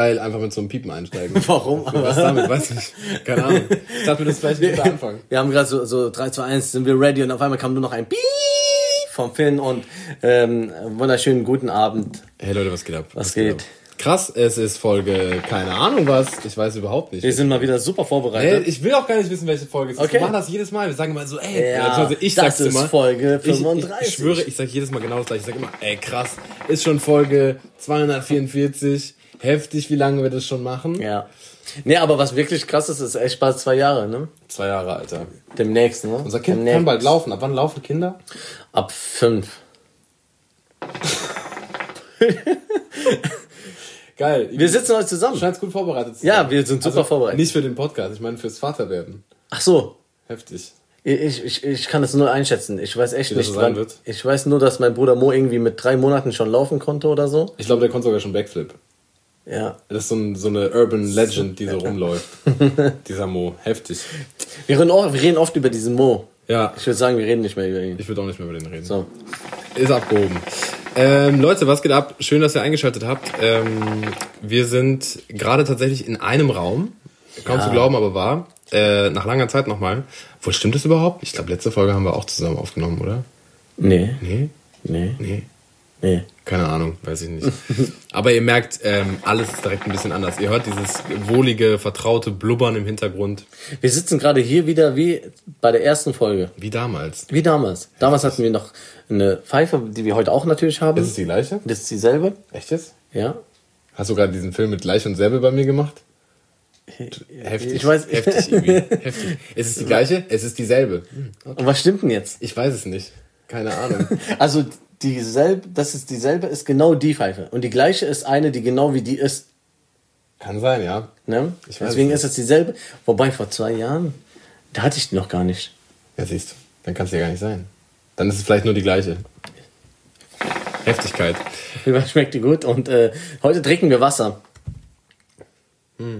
geil einfach mit so einem Piepen einsteigen. Warum? Was damit? Weiß nicht. Keine Ahnung. Ich dachte mir, das ist vielleicht ein guter Anfang. Wir haben gerade so, so 3, 2, 1, sind wir ready und auf einmal kam nur noch ein Piep vom Finn und ähm, wunderschönen guten Abend. Hey Leute, was geht ab? Was, geht? ab? Krass, es ist Folge, keine Ahnung was, ich weiß überhaupt nicht. Wir sind mal wieder super vorbereitet. ich will auch gar nicht wissen, welche Folge es ist. Okay. Wir machen das jedes Mal. Wir sagen immer so, ey, Ja, also ich das sag's ist immer. Folge Ich, ich, 35. ich schwöre, ich sag jedes Mal genau das gleiche. Ich sag immer, ey, krass, ist schon Folge 244. Heftig, wie lange wir das schon machen. Ja. Nee, aber was wirklich krass ist, ist echt bald zwei Jahre, ne? Zwei Jahre, Alter. Demnächst, ne? Unser Kind Demnächst. kann bald laufen. Ab wann laufen Kinder? Ab fünf. Geil. Wir sitzen heute Du zusammen. scheinst gut vorbereitet zu Ja, sein. wir sind super vorbereitet. Nicht für den Podcast, ich meine fürs Vaterwerden. Ach so. Heftig. Ich, ich, ich kann es nur einschätzen. Ich weiß echt Wie das nicht, so sein wann. wird? Ich weiß nur, dass mein Bruder Mo irgendwie mit drei Monaten schon laufen konnte oder so. Ich glaube, der konnte sogar schon Backflip. Ja. Das ist so, ein, so eine Urban Legend, die so rumläuft. Dieser Mo. Heftig. Wir reden, oft, wir reden oft über diesen Mo. Ja, Ich würde sagen, wir reden nicht mehr über ihn. ich würde auch nicht mehr über den reden. So. Ist abgehoben. Ähm, Leute, was geht ab? Schön, dass ihr eingeschaltet habt. Ähm, wir sind gerade tatsächlich in einem Raum. Kaum Ja. zu glauben, aber wahr. Äh, nach langer Zeit nochmal. Wo stimmt das überhaupt? Ich glaube, letzte Folge haben wir auch zusammen aufgenommen, oder? Nee. Nee? Nee. Nee. Nee. Keine Ahnung, weiß ich nicht. Aber ihr merkt, ähm, alles ist direkt ein bisschen anders. Ihr hört dieses wohlige, vertraute Blubbern im Hintergrund. Wir sitzen gerade hier wieder wie bei der ersten Folge. Wie damals. Wie damals. Damals hatten wir noch eine Pfeife, die wir heute auch natürlich haben. Ist es die gleiche? Das ist dieselbe. Echt jetzt? Ja. Hast du gerade diesen Film mit Gleich und Selbe bei mir gemacht? Heftig. Ich weiß- Heftig, Ibi. Heftig. Es ist die gleiche? Es ist dieselbe. Und was stimmt denn jetzt? Ich weiß es nicht. Keine Ahnung. Also dieselbe, das ist dieselbe, ist genau die Pfeife. Und die gleiche ist eine, die genau wie die ist. Kann sein, ja. Ne? Deswegen es ist es dieselbe. Wobei vor zwei Jahren, da hatte ich die noch gar nicht. Ja, siehst du. Dann kann es ja gar nicht sein. Dann ist es vielleicht nur die gleiche. Heftigkeit. Schmeckt die gut. Und äh, heute trinken wir Wasser.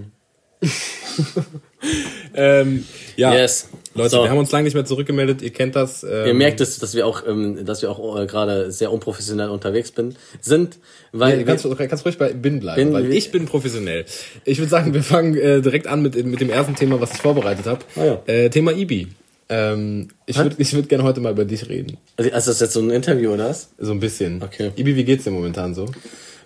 Ähm, ja. Yes. Leute, So. wir haben uns lange nicht mehr zurückgemeldet. Ihr kennt das. Ähm, Ihr merkt es, dass wir auch, ähm, dass wir auch äh, gerade sehr unprofessionell unterwegs bin, sind, weil Du kannst, kannst ruhig bei bin bleiben, Bin- weil ich bin professionell. Ich würde sagen, wir fangen äh, direkt an mit, mit dem ersten Thema, was ich vorbereitet habe. Ah, ja. äh, Thema Ibi. Ähm, ich würde ich würd gerne heute mal über dich reden. also ist das jetzt so ein Interview oder was? So ein bisschen. Okay. Ibi, wie geht's dir momentan so?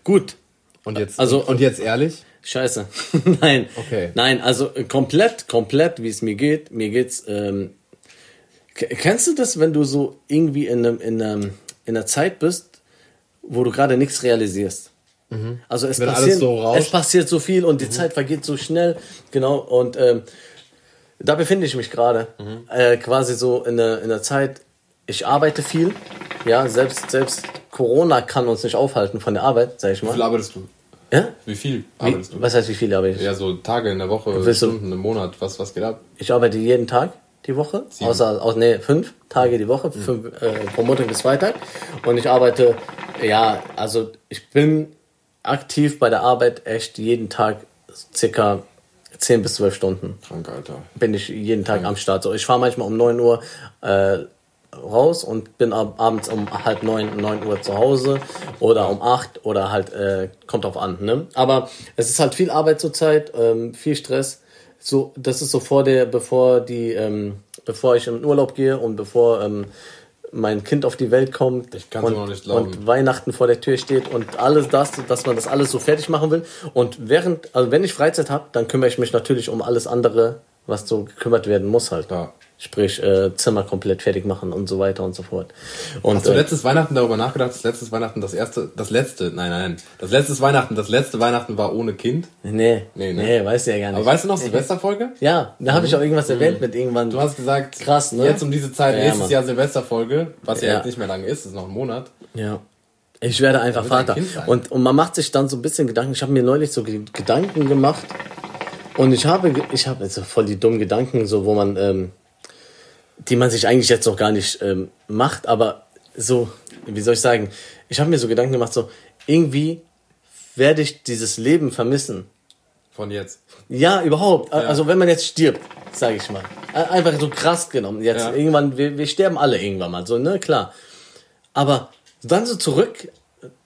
Gut. Und jetzt, Also- und jetzt ehrlich? Scheiße. Nein. Okay. Nein, also äh, komplett, komplett, wie es mir geht. Mir geht's. Ähm, kennst du das, wenn du so irgendwie in einem, in einem, in einer Zeit bist, wo du gerade nichts realisierst? Also es Mhm. Wenn alles passiert, so. Mhm. es passiert so viel und die Zeit vergeht so schnell, genau. Und ähm, da befinde ich mich gerade, Mhm. äh, quasi so in der, in der Zeit. Ich arbeite viel, ja. Selbst selbst Corona kann uns nicht aufhalten von der Arbeit, sag ich Wie viel mal. arbeitest du? Ja? Wie viel Wie, arbeitest du? was heißt, wie viel arbeite ich? Ja, so Tage in der Woche, Stunden im Monat. Was, was geht ab? Ich arbeite jeden Tag die Woche, außer aus nee, fünf Tage die Woche, fünf, äh, von Montag bis Freitag. Und ich arbeite, ja, also ich bin aktiv bei der Arbeit echt jeden Tag circa 10 bis 12 Stunden Krank, Alter. bin ich jeden Tag am Start. So, ich fahre manchmal um 9 Uhr äh, raus und bin ab, abends um halb neun, 9 Uhr zu Hause oder um 8 oder halt, äh, kommt drauf an. Ne? Aber es ist halt viel Arbeit zurzeit, ähm, viel Stress. So, das ist so vor der, bevor die, ähm, bevor ich in den Urlaub gehe und bevor ähm, mein Kind auf die Welt kommt Ich kann's und, noch nicht glauben. und Weihnachten vor der Tür steht und alles das, dass man das alles so fertig machen will. Und während, also wenn ich Freizeit habe, dann kümmere ich mich natürlich um alles andere, was so gekümmert werden muss halt. Ja. Sprich, äh, Zimmer komplett fertig machen und so weiter und so fort. Und Hast du äh, letztes Weihnachten darüber nachgedacht, dass letztes Weihnachten das erste, das letzte, nein, nein, das letztes Weihnachten, das letzte Weihnachten war ohne Kind? nee, Nee, nee, ne? nee, weißt du ja gar nicht. Aber weißt du noch, Silvesterfolge? ja, da habe ich auch irgendwas erwähnt mit irgendwann. Du hast gesagt, Krass, ne? jetzt um diese Zeit, Ja, nächstes Mann. Jahr Silvesterfolge, was ja, Ja. jetzt nicht mehr lange ist, ist noch ein Monat. Ja. Ich werde einfach ein Vater. Sein. Und, und man macht sich dann so ein bisschen Gedanken. Ich habe mir neulich so Ge- Gedanken gemacht. Und ich habe, ich habe jetzt voll die dummen Gedanken, so wo man, ähm, die man sich eigentlich jetzt noch gar nicht ähm, macht, aber so, wie soll ich sagen, ich habe mir so Gedanken gemacht, so irgendwie werde ich dieses Leben vermissen. Von jetzt. Ja, überhaupt. Also wenn man jetzt stirbt, sage ich mal. Ein- Einfach so krass genommen. Jetzt Ja. irgendwann, wir, wir sterben alle irgendwann mal, so, ne, klar. Aber dann so zurück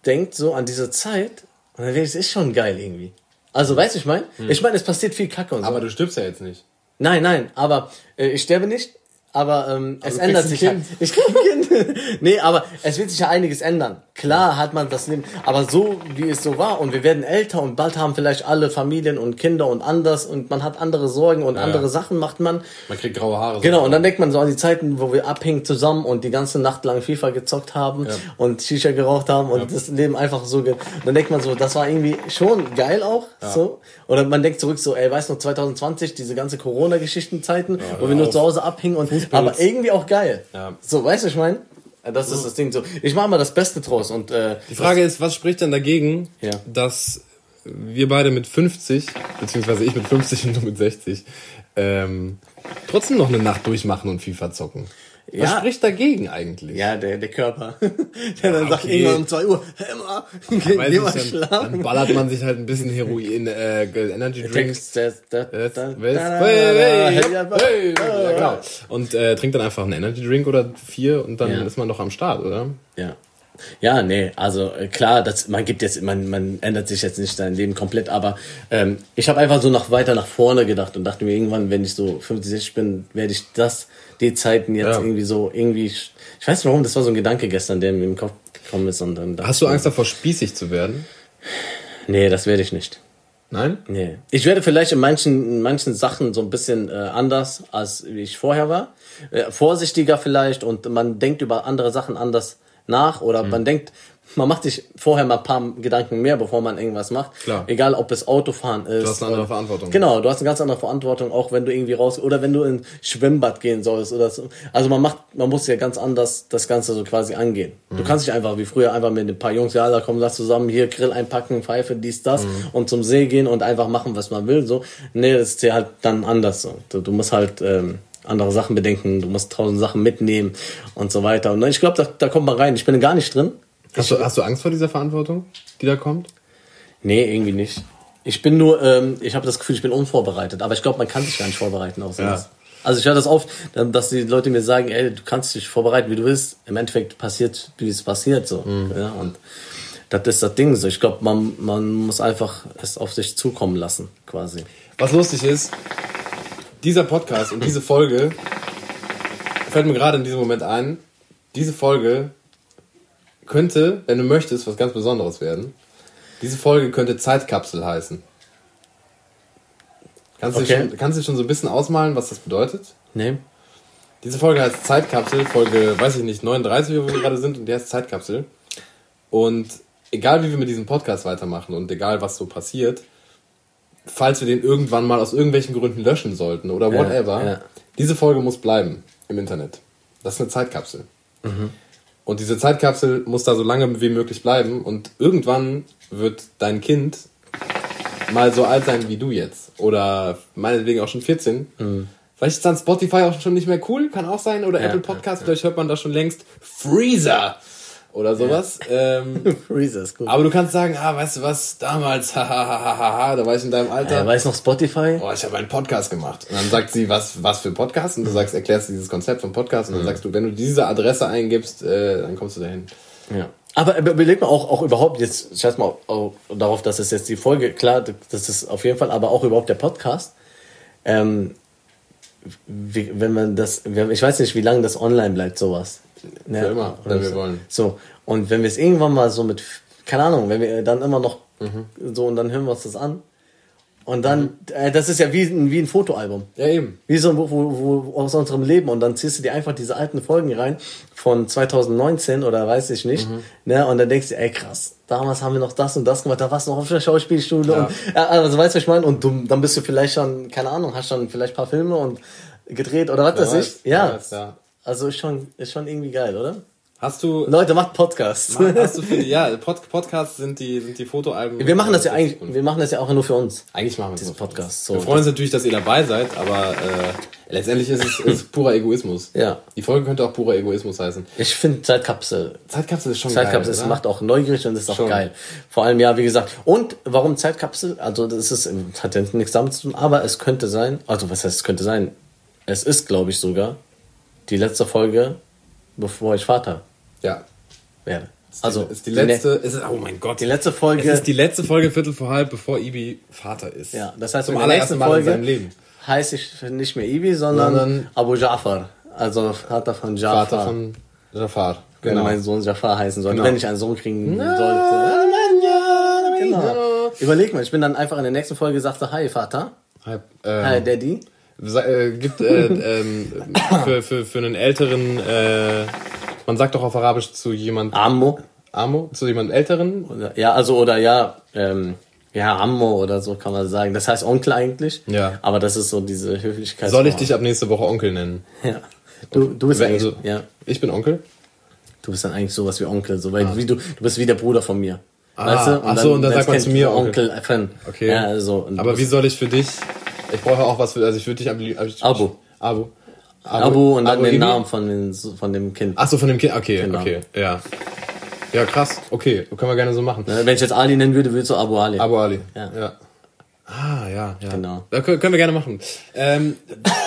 denkt so an diese Zeit und dann wäre es ist schon geil irgendwie. Also, weißt du, ich meine? Ich meine, es passiert viel Kacke und so. Aber du stirbst ja jetzt nicht. Nein, nein, aber äh, ich sterbe nicht. Aber ähm, es du ändert sich ein halt. Ich krieg ein Kind. nee, aber es wird sich ja einiges ändern. Klar hat man das Leben, aber so wie es so war und wir werden älter und bald haben vielleicht alle Familien und Kinder und anders und man hat andere Sorgen und andere Sachen macht man. Man kriegt graue Haare. Genau, und dann denkt man so an die Zeiten, wo wir abhängen zusammen und die ganze Nacht lang FIFA gezockt haben und Shisha geraucht haben und das Leben einfach so. Ge dann denkt man so, das war irgendwie schon geil auch. So. Oder man denkt zurück so, ey, weißt du noch, 2020, diese ganze Corona-Geschichten-Zeiten, wo wir nur auf. zu Hause abhingen und aber irgendwie auch geil. Ja. So, weißt du, ich meine? Das ist das Ding so. Ich mache mal das Beste draus und äh, Die Frage ist, was spricht denn dagegen, Ja. dass wir beide mit 50, beziehungsweise ich mit 50 und du mit 60, ähm, trotzdem noch eine Nacht durchmachen und FIFA zocken? Was Ja. spricht dagegen eigentlich? ja, der, der Körper. der dann sagt okay. irgendwann um 2 Uhr, hey, Emma, geh, geh mal dann, schlafen. dann ballert man sich halt ein bisschen Heroin, äh, Energy Drinks. Und äh, trinkt dann einfach einen Energy Drink oder vier und dann Ja. ist man doch am Start, oder? Ja. Ja, nee, also äh, klar, das, man gibt jetzt, man, man ändert sich jetzt nicht sein Leben komplett, aber ähm, ich habe einfach so noch weiter nach vorne gedacht und dachte mir irgendwann, wenn ich so 50, 60 bin, werde ich das, die Zeiten jetzt Ja. irgendwie so, irgendwie, ich weiß nicht warum, das war so ein Gedanke gestern, der mir im Kopf gekommen ist und dann Hast du Angst davor, spießig zu werden? Nee, das werde ich nicht. Nein? Nee. Ich werde vielleicht in manchen, in manchen Sachen so ein bisschen äh, anders, als wie ich vorher war. Äh, vorsichtiger vielleicht und man denkt über andere Sachen anders nach oder Mhm. man denkt, man macht sich vorher mal ein paar Gedanken mehr, bevor man irgendwas macht. Klar. Egal, ob es Autofahren ist. Du hast eine andere Verantwortung. Genau, du hast eine ganz andere Verantwortung, auch wenn du irgendwie raus oder wenn du ins Schwimmbad gehen sollst oder so. Also man macht, man muss ja ganz anders das Ganze so quasi angehen. Mhm. Du kannst nicht einfach wie früher einfach mit ein paar Jungs, ja, da kommen, lass zusammen hier Grill einpacken, Pfeife, dies, das Mhm. und zum See gehen und einfach machen, was man will. So, nee, das ist ja halt dann anders so. Du, du musst halt ähm, andere Sachen bedenken, du musst tausend Sachen mitnehmen und so weiter. Und ich glaube, da, da kommt man rein. Ich bin gar nicht drin. Hast du, hast du Angst vor dieser Verantwortung, die da kommt? Nee, irgendwie nicht. Ich bin nur, ähm, ich habe das Gefühl, ich bin unvorbereitet. Aber ich glaube, man kann sich gar nicht vorbereiten auf sowas. Ja. Also ich höre das oft, dann- dass die Leute mir sagen, ey, du kannst dich vorbereiten, wie du willst. Im Endeffekt passiert, wie es passiert. so. Ja, und das ist das Ding. So. Ich glaube, man, man muss einfach es auf sich zukommen lassen, quasi. Was lustig ist, dieser Podcast und diese Folge fällt mir gerade in diesem Moment ein. Diese Folge könnte, wenn du möchtest, was ganz Besonderes werden. Diese Folge könnte Zeitkapsel heißen. Kannst du Okay. dir schon, kannst du schon so ein bisschen ausmalen, was das bedeutet? Nee? Diese Folge heißt Zeitkapsel, Folge, weiß ich nicht, 39, wo wir gerade sind, und die heißt Zeitkapsel. Und egal wie wir mit diesem Podcast weitermachen und egal was so passiert, falls wir den irgendwann mal aus irgendwelchen Gründen löschen sollten oder Ja, whatever, ja. diese Folge muss bleiben im Internet. Das ist eine Zeitkapsel. Und diese Zeitkapsel muss da so lange wie möglich bleiben und irgendwann wird dein Kind mal so alt sein wie du jetzt. Oder meinetwegen auch schon 14. Vielleicht ist dann Spotify auch schon nicht mehr cool, kann auch sein. Oder Ja, Apple Podcast, vielleicht hört man da schon längst Freezer oder sowas. Ähm, Freezer ist gut. aber du kannst sagen, ah, weißt du was, damals, hahaha, da war ich in deinem Alter. äh, weiß noch Spotify? Oh, ich habe einen Podcast gemacht. Und dann sagt sie, was, was für ein Podcast? Und du sagst, erklärst du dieses Konzept vom Podcast. Und dann sagst du, wenn du diese Adresse eingibst, äh, dann kommst du dahin. Ja. Aber über- überleg mal auch, auch überhaupt jetzt, scheiß mal auch darauf, dass es jetzt die Folge, klar, das ist auf jeden Fall, aber auch überhaupt der Podcast. Ähm, wie, wenn man das, ich weiß nicht, wie lange das online bleibt, sowas. Ne? Für immer, wenn wir so. wollen. So, und wenn wir es irgendwann mal so mit, keine Ahnung, wenn wir dann immer noch Mhm. so und dann hören wir uns das an. Und dann, äh, das ist ja wie, ein- wie ein Fotoalbum. Ja, eben. Wie so ein Buch wo, wo, aus unserem Leben und dann ziehst du dir einfach diese alten Folgen rein von 2019 oder weiß ich nicht. Mhm. Ne? Und dann denkst du, ey krass, damals haben wir noch das und das gemacht, da warst du noch auf der Schauspielschule Ja. und ja, also weißt du, was ich meine? Und du, dann bist du vielleicht schon, keine Ahnung, hast schon vielleicht ein paar Filme und gedreht oder was weiß ich. Ja. ja. Also ist schon, ist schon irgendwie geil, oder? Hast du, Leute, macht Podcasts. hast du für die, ja, Pod, Podcasts sind die, sind die Fotoalben. Wir machen das ja eigentlich, wir machen das ja auch nur für uns. Eigentlich machen wir Diesen Podcast, so. wir freuen uns natürlich, dass ihr dabei seid, aber äh, letztendlich ist es ist purer Egoismus. Ja. Die Folge könnte auch purer Egoismus heißen. Ich finde Zeitkapsel Zeitkapsel ist schon Zeitkapsel, geil. oder? macht auch neugierig und ist auch Schon. geil. Vor allem, ja, wie gesagt. Und warum Zeitkapsel? Also, das ist, hat ja nichts damit zu tun, aber es könnte sein, also, was heißt, es könnte sein? Es ist, glaube ich, sogar die letzte Folge, bevor ich Vater Ja. werde. Also, ist die die letzte, ist, oh mein Gott. Die letzte Folge. Es ist die letzte Folge Viertel vor halb, bevor Ibi Vater ist. ja, das heißt, zum in der nächsten Mal in Folge seinem Leben. heiße ich nicht mehr Ibi, sondern Sondern- Abu Ja'far. Also Vater von Ja'far. Vater von Jafar. Wenn Genau. mein Sohn Jafar heißen sollte, Genau. wenn ich einen Sohn kriegen sollte. Genau. Überleg mal, ich bin dann einfach in der nächsten Folge sagte, hi Vater, Halb, ähm, hi Daddy. Äh, gibt äh, ähm, für, für, für einen älteren, äh, man sagt doch auf Arabisch zu jemand Ammo. Amo, zu jemand älteren. Oder, ja, also oder ja, ähm, ja, Ammo oder so kann man sagen. Das heißt Onkel eigentlich. Ja. Aber das ist so diese Höflichkeit. Soll ich dich ab nächste Woche Onkel nennen? Ja. Du, du bist Wenn- eigentlich, also- ja, Ich bin Onkel? du bist dann eigentlich sowas wie Onkel, so weil wie du, du bist wie der Bruder von mir. Ah, ach so, und dann sagt man zu mir Onkel Fan. Okay. Ja, also, und du Aber wie soll ich für dich? Ich brauche auch was für, also ich würde dich am lieb- ich- Abu. Abu. Abu und dann Abu den Ibi? Namen von, den, von dem Kind. Ach so, von dem Kind. Okay, Genau. okay, ja. Ja, krass. Okay, können wir gerne so machen. Wenn ich jetzt Ali nennen würde, würdest du Abu Ali. Abu Ali. Ja. ja. Ah, ja, ja. Genau. Können, können wir gerne machen. Ähm,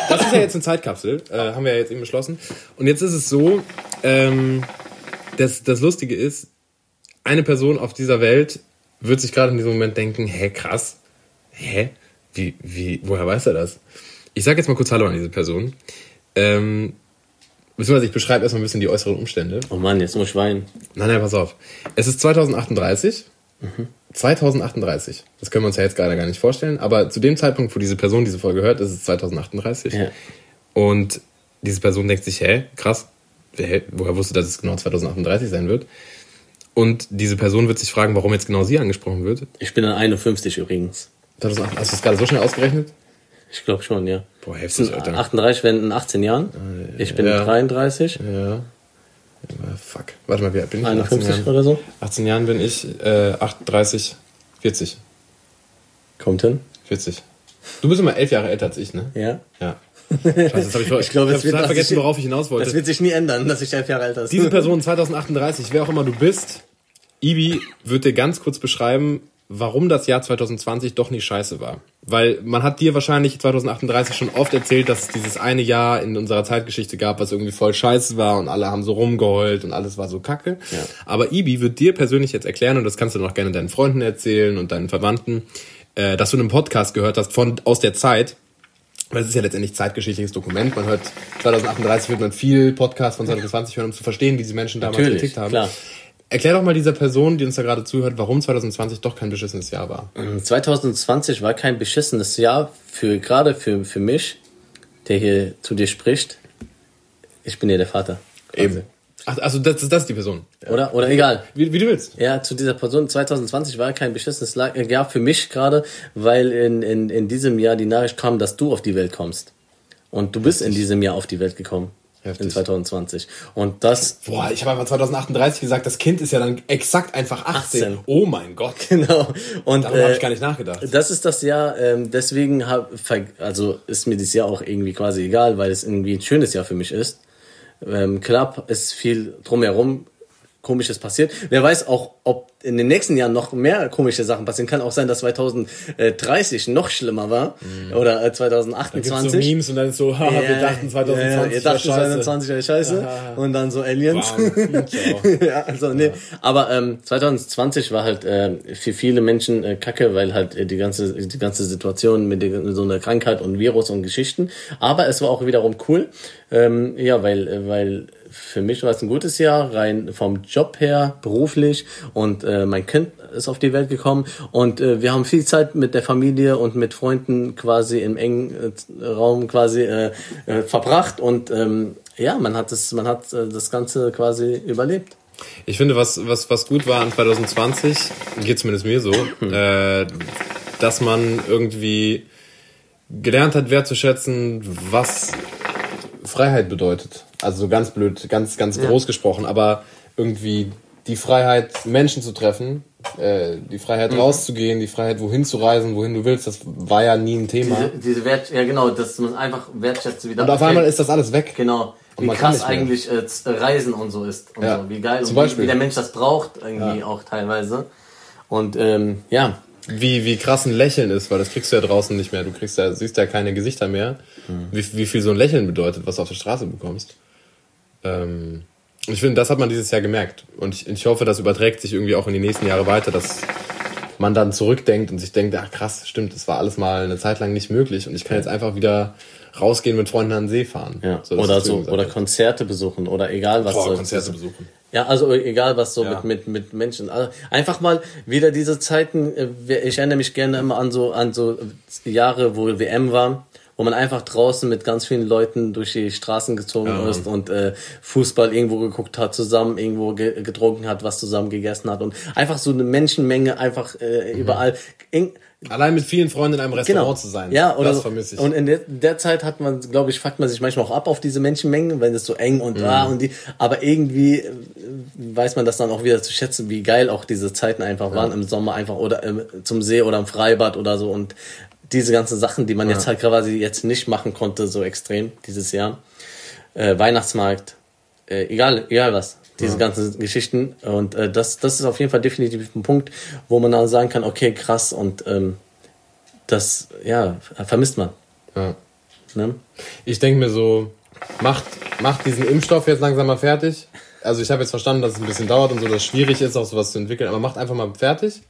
das ist ja jetzt eine Zeitkapsel, äh, haben wir ja jetzt eben beschlossen. Und jetzt ist es so, ähm, das, das Lustige ist, eine Person auf dieser Welt wird sich gerade in diesem Moment denken, hä, krass, hä, wie, wie, woher weiß er das? Ich sage jetzt mal kurz Hallo an diese Person. Ähm, beziehungsweise ich beschreibe erstmal ein bisschen die äußeren Umstände. Oh Mann, jetzt muss ich weinen. Nein, nein, pass auf. Es ist 2038. 2038. Das können wir uns ja jetzt gerade gar nicht vorstellen. Aber zu dem Zeitpunkt, wo diese Person diese Folge hört, ist es 2038. Ja. Und diese Person denkt sich, hä, krass, wer, woher wusste, dass es genau 2038 sein wird? Und diese Person wird sich fragen, warum jetzt genau sie angesprochen wird. Ich bin dann 51 übrigens. 2008, hast du das gerade so schnell ausgerechnet? Ich glaube schon, ja. Boah, heftig, Alter. 38 werden in 18 Jahren. Ich bin Ja. 33. Ja. Ja, Fuck. Warte mal, wie alt bin ich? In 18 51 Jahren? oder so. 18 Jahren bin ich, äh, 38, 40. Kommt hin. 40. Du bist immer elf Jahre älter als ich, ne? Ja. Ja. Scheiße, das habe ich, Ich glaube, ich hab total vergessen, worauf ich hinaus wollte. Das wird sich nie ändern, dass ich elf Jahre älter bin. Diese Person 2038, wer auch immer du bist, Ibi wird dir ganz kurz beschreiben, warum das Jahr 2020 doch nicht scheiße war. Weil man hat dir wahrscheinlich 2038 schon oft erzählt, dass es dieses eine Jahr in unserer Zeitgeschichte gab, was irgendwie voll scheiße war und alle haben so rumgeheult und alles war so kacke. Aber Ibi wird dir persönlich jetzt erklären, und das kannst du noch gerne deinen Freunden erzählen und deinen Verwandten, äh, dass du einen Podcast gehört hast von aus der Zeit, weil es ist ja letztendlich zeitgeschichtliches Dokument. Man hört 2038 wird man viel Podcast von 2020 hören, um zu verstehen, wie diese Menschen damals Natürlich, getickt haben. klar. Erklär doch mal dieser Person, die uns da gerade zuhört, warum 2020 doch kein beschissenes Jahr war. 2020 war kein beschissenes Jahr für gerade für, für mich, der hier zu dir spricht. Ich bin ja der Vater. quasi. Ach, also das, das ist die Person. Oder? Oder egal. Wie, wie du willst. Ja, zu dieser Person 2020 war kein beschissenes äh, Jahr für mich gerade, weil in, in, in diesem Jahr die Nachricht kam, dass du auf die Welt kommst. Und du bist in diesem Jahr auf die Welt gekommen. Heftig. In 2020. Und das, Boah, ich habe einfach 2038 gesagt, das Kind ist ja dann exakt einfach 18. 18. Oh mein Gott. genau. Und Darüber habe äh, ich gar nicht nachgedacht. Das ist das Jahr, ähm, deswegen hab, also ist mir dieses Jahr auch irgendwie quasi egal, weil es irgendwie ein schönes Jahr für mich ist. Ähm, klar ist viel drumherum Komisches passiert. Wer weiß auch, ob in den nächsten Jahren noch mehr komische Sachen passieren. Kann auch sein, dass 2030 noch schlimmer war oder äh, Gibt's so 2028. Memes und dann so, haha, wir dachten 2020 ja, ja, wäre scheiße. 2020 wäre scheiße und dann so Aliens. Ciao. ja, also nee. Aber ähm, 2020 war halt äh, für viele Menschen äh, kacke, weil halt äh, die ganze die ganze Situation mit, mit so einer Krankheit und Virus und Geschichten. Aber es war auch wiederum cool. Ähm, ja, weil äh, weil für mich war es ein gutes Jahr, rein vom Job her, beruflich und äh, mein Kind ist auf die Welt gekommen und äh, wir haben viel Zeit mit der Familie und mit Freunden quasi im engen äh, Raum quasi äh, äh, verbracht und ähm, ja, man hat es, man hat äh, das Ganze quasi überlebt. Ich finde, was, was, was gut war an 2020, geht zumindest mir so, äh, dass man irgendwie gelernt hat, wertzuschätzen, was Freiheit bedeutet. Also so ganz blöd, ganz, ganz groß gesprochen, aber irgendwie die Freiheit, Menschen zu treffen, äh, die Freiheit rauszugehen, die Freiheit, wohin zu reisen, wohin du willst, das war ja nie ein Thema. Diese, diese Wert, ja genau, dass man einfach wertschätzt wieder. Und auf einmal ist das alles weg. Genau. Wie krass eigentlich äh, z- Reisen und so ist. Und Ja. so. Wie geil Zum und wie, Beispiel. wie der Mensch das braucht, irgendwie auch teilweise. Und ähm, ja, wie, wie krass ein Lächeln ist, weil das kriegst du ja draußen nicht mehr. Du kriegst ja, siehst ja keine Gesichter mehr. Wie, wie viel so ein Lächeln bedeutet, was du auf der Straße bekommst. Ähm, Ich finde, das hat man dieses Jahr gemerkt. Und ich, ich hoffe, das überträgt sich irgendwie auch in die nächsten Jahre weiter, dass man dann zurückdenkt und sich denkt, ach krass, stimmt, das war alles mal eine Zeit lang nicht möglich und ich kann jetzt einfach wieder rausgehen mit Freunden an den See fahren. Ja. So, oder so, oder. Konzerte besuchen oder egal was Boah, so. Konzerte besuchen. Ja, also egal was so Ja. mit, mit, mit Menschen. Also einfach mal wieder diese Zeiten, äh, ich erinnere mich gerne immer an so, an so Jahre, wo WM war, wo man einfach draußen mit ganz vielen Leuten durch die Straßen gezogen Ja. ist und äh, Fußball irgendwo geguckt hat, zusammen irgendwo ge getrunken hat, was zusammen gegessen hat und einfach so eine Menschenmenge einfach äh, überall. In, Allein mit vielen Freunden in einem Restaurant Genau. zu sein. Ja, oder das vermisse ich. Und in der, der Zeit hat man, glaube ich, fuckt man sich manchmal auch ab auf diese Menschenmengen, wenn es so eng und Mhm. ah und die. Aber irgendwie äh, weiß man das dann auch wieder zu schätzen, wie geil auch diese Zeiten einfach waren im Sommer einfach oder ähm, zum See oder im Freibad oder so und diese ganzen Sachen, die man jetzt halt quasi jetzt nicht machen konnte, so extrem dieses Jahr. Äh, Weihnachtsmarkt, äh, egal, egal was. Diese ganzen Geschichten. Und äh, das, das ist auf jeden Fall definitiv ein Punkt, wo man dann sagen kann, okay, krass und ähm, das, ja, vermisst man. ja. Ne? Ich denke mir so, macht, macht diesen Impfstoff jetzt langsam mal fertig. Also ich habe jetzt verstanden, dass es ein bisschen dauert und so, dass es schwierig ist, auch sowas zu entwickeln, aber macht einfach mal fertig.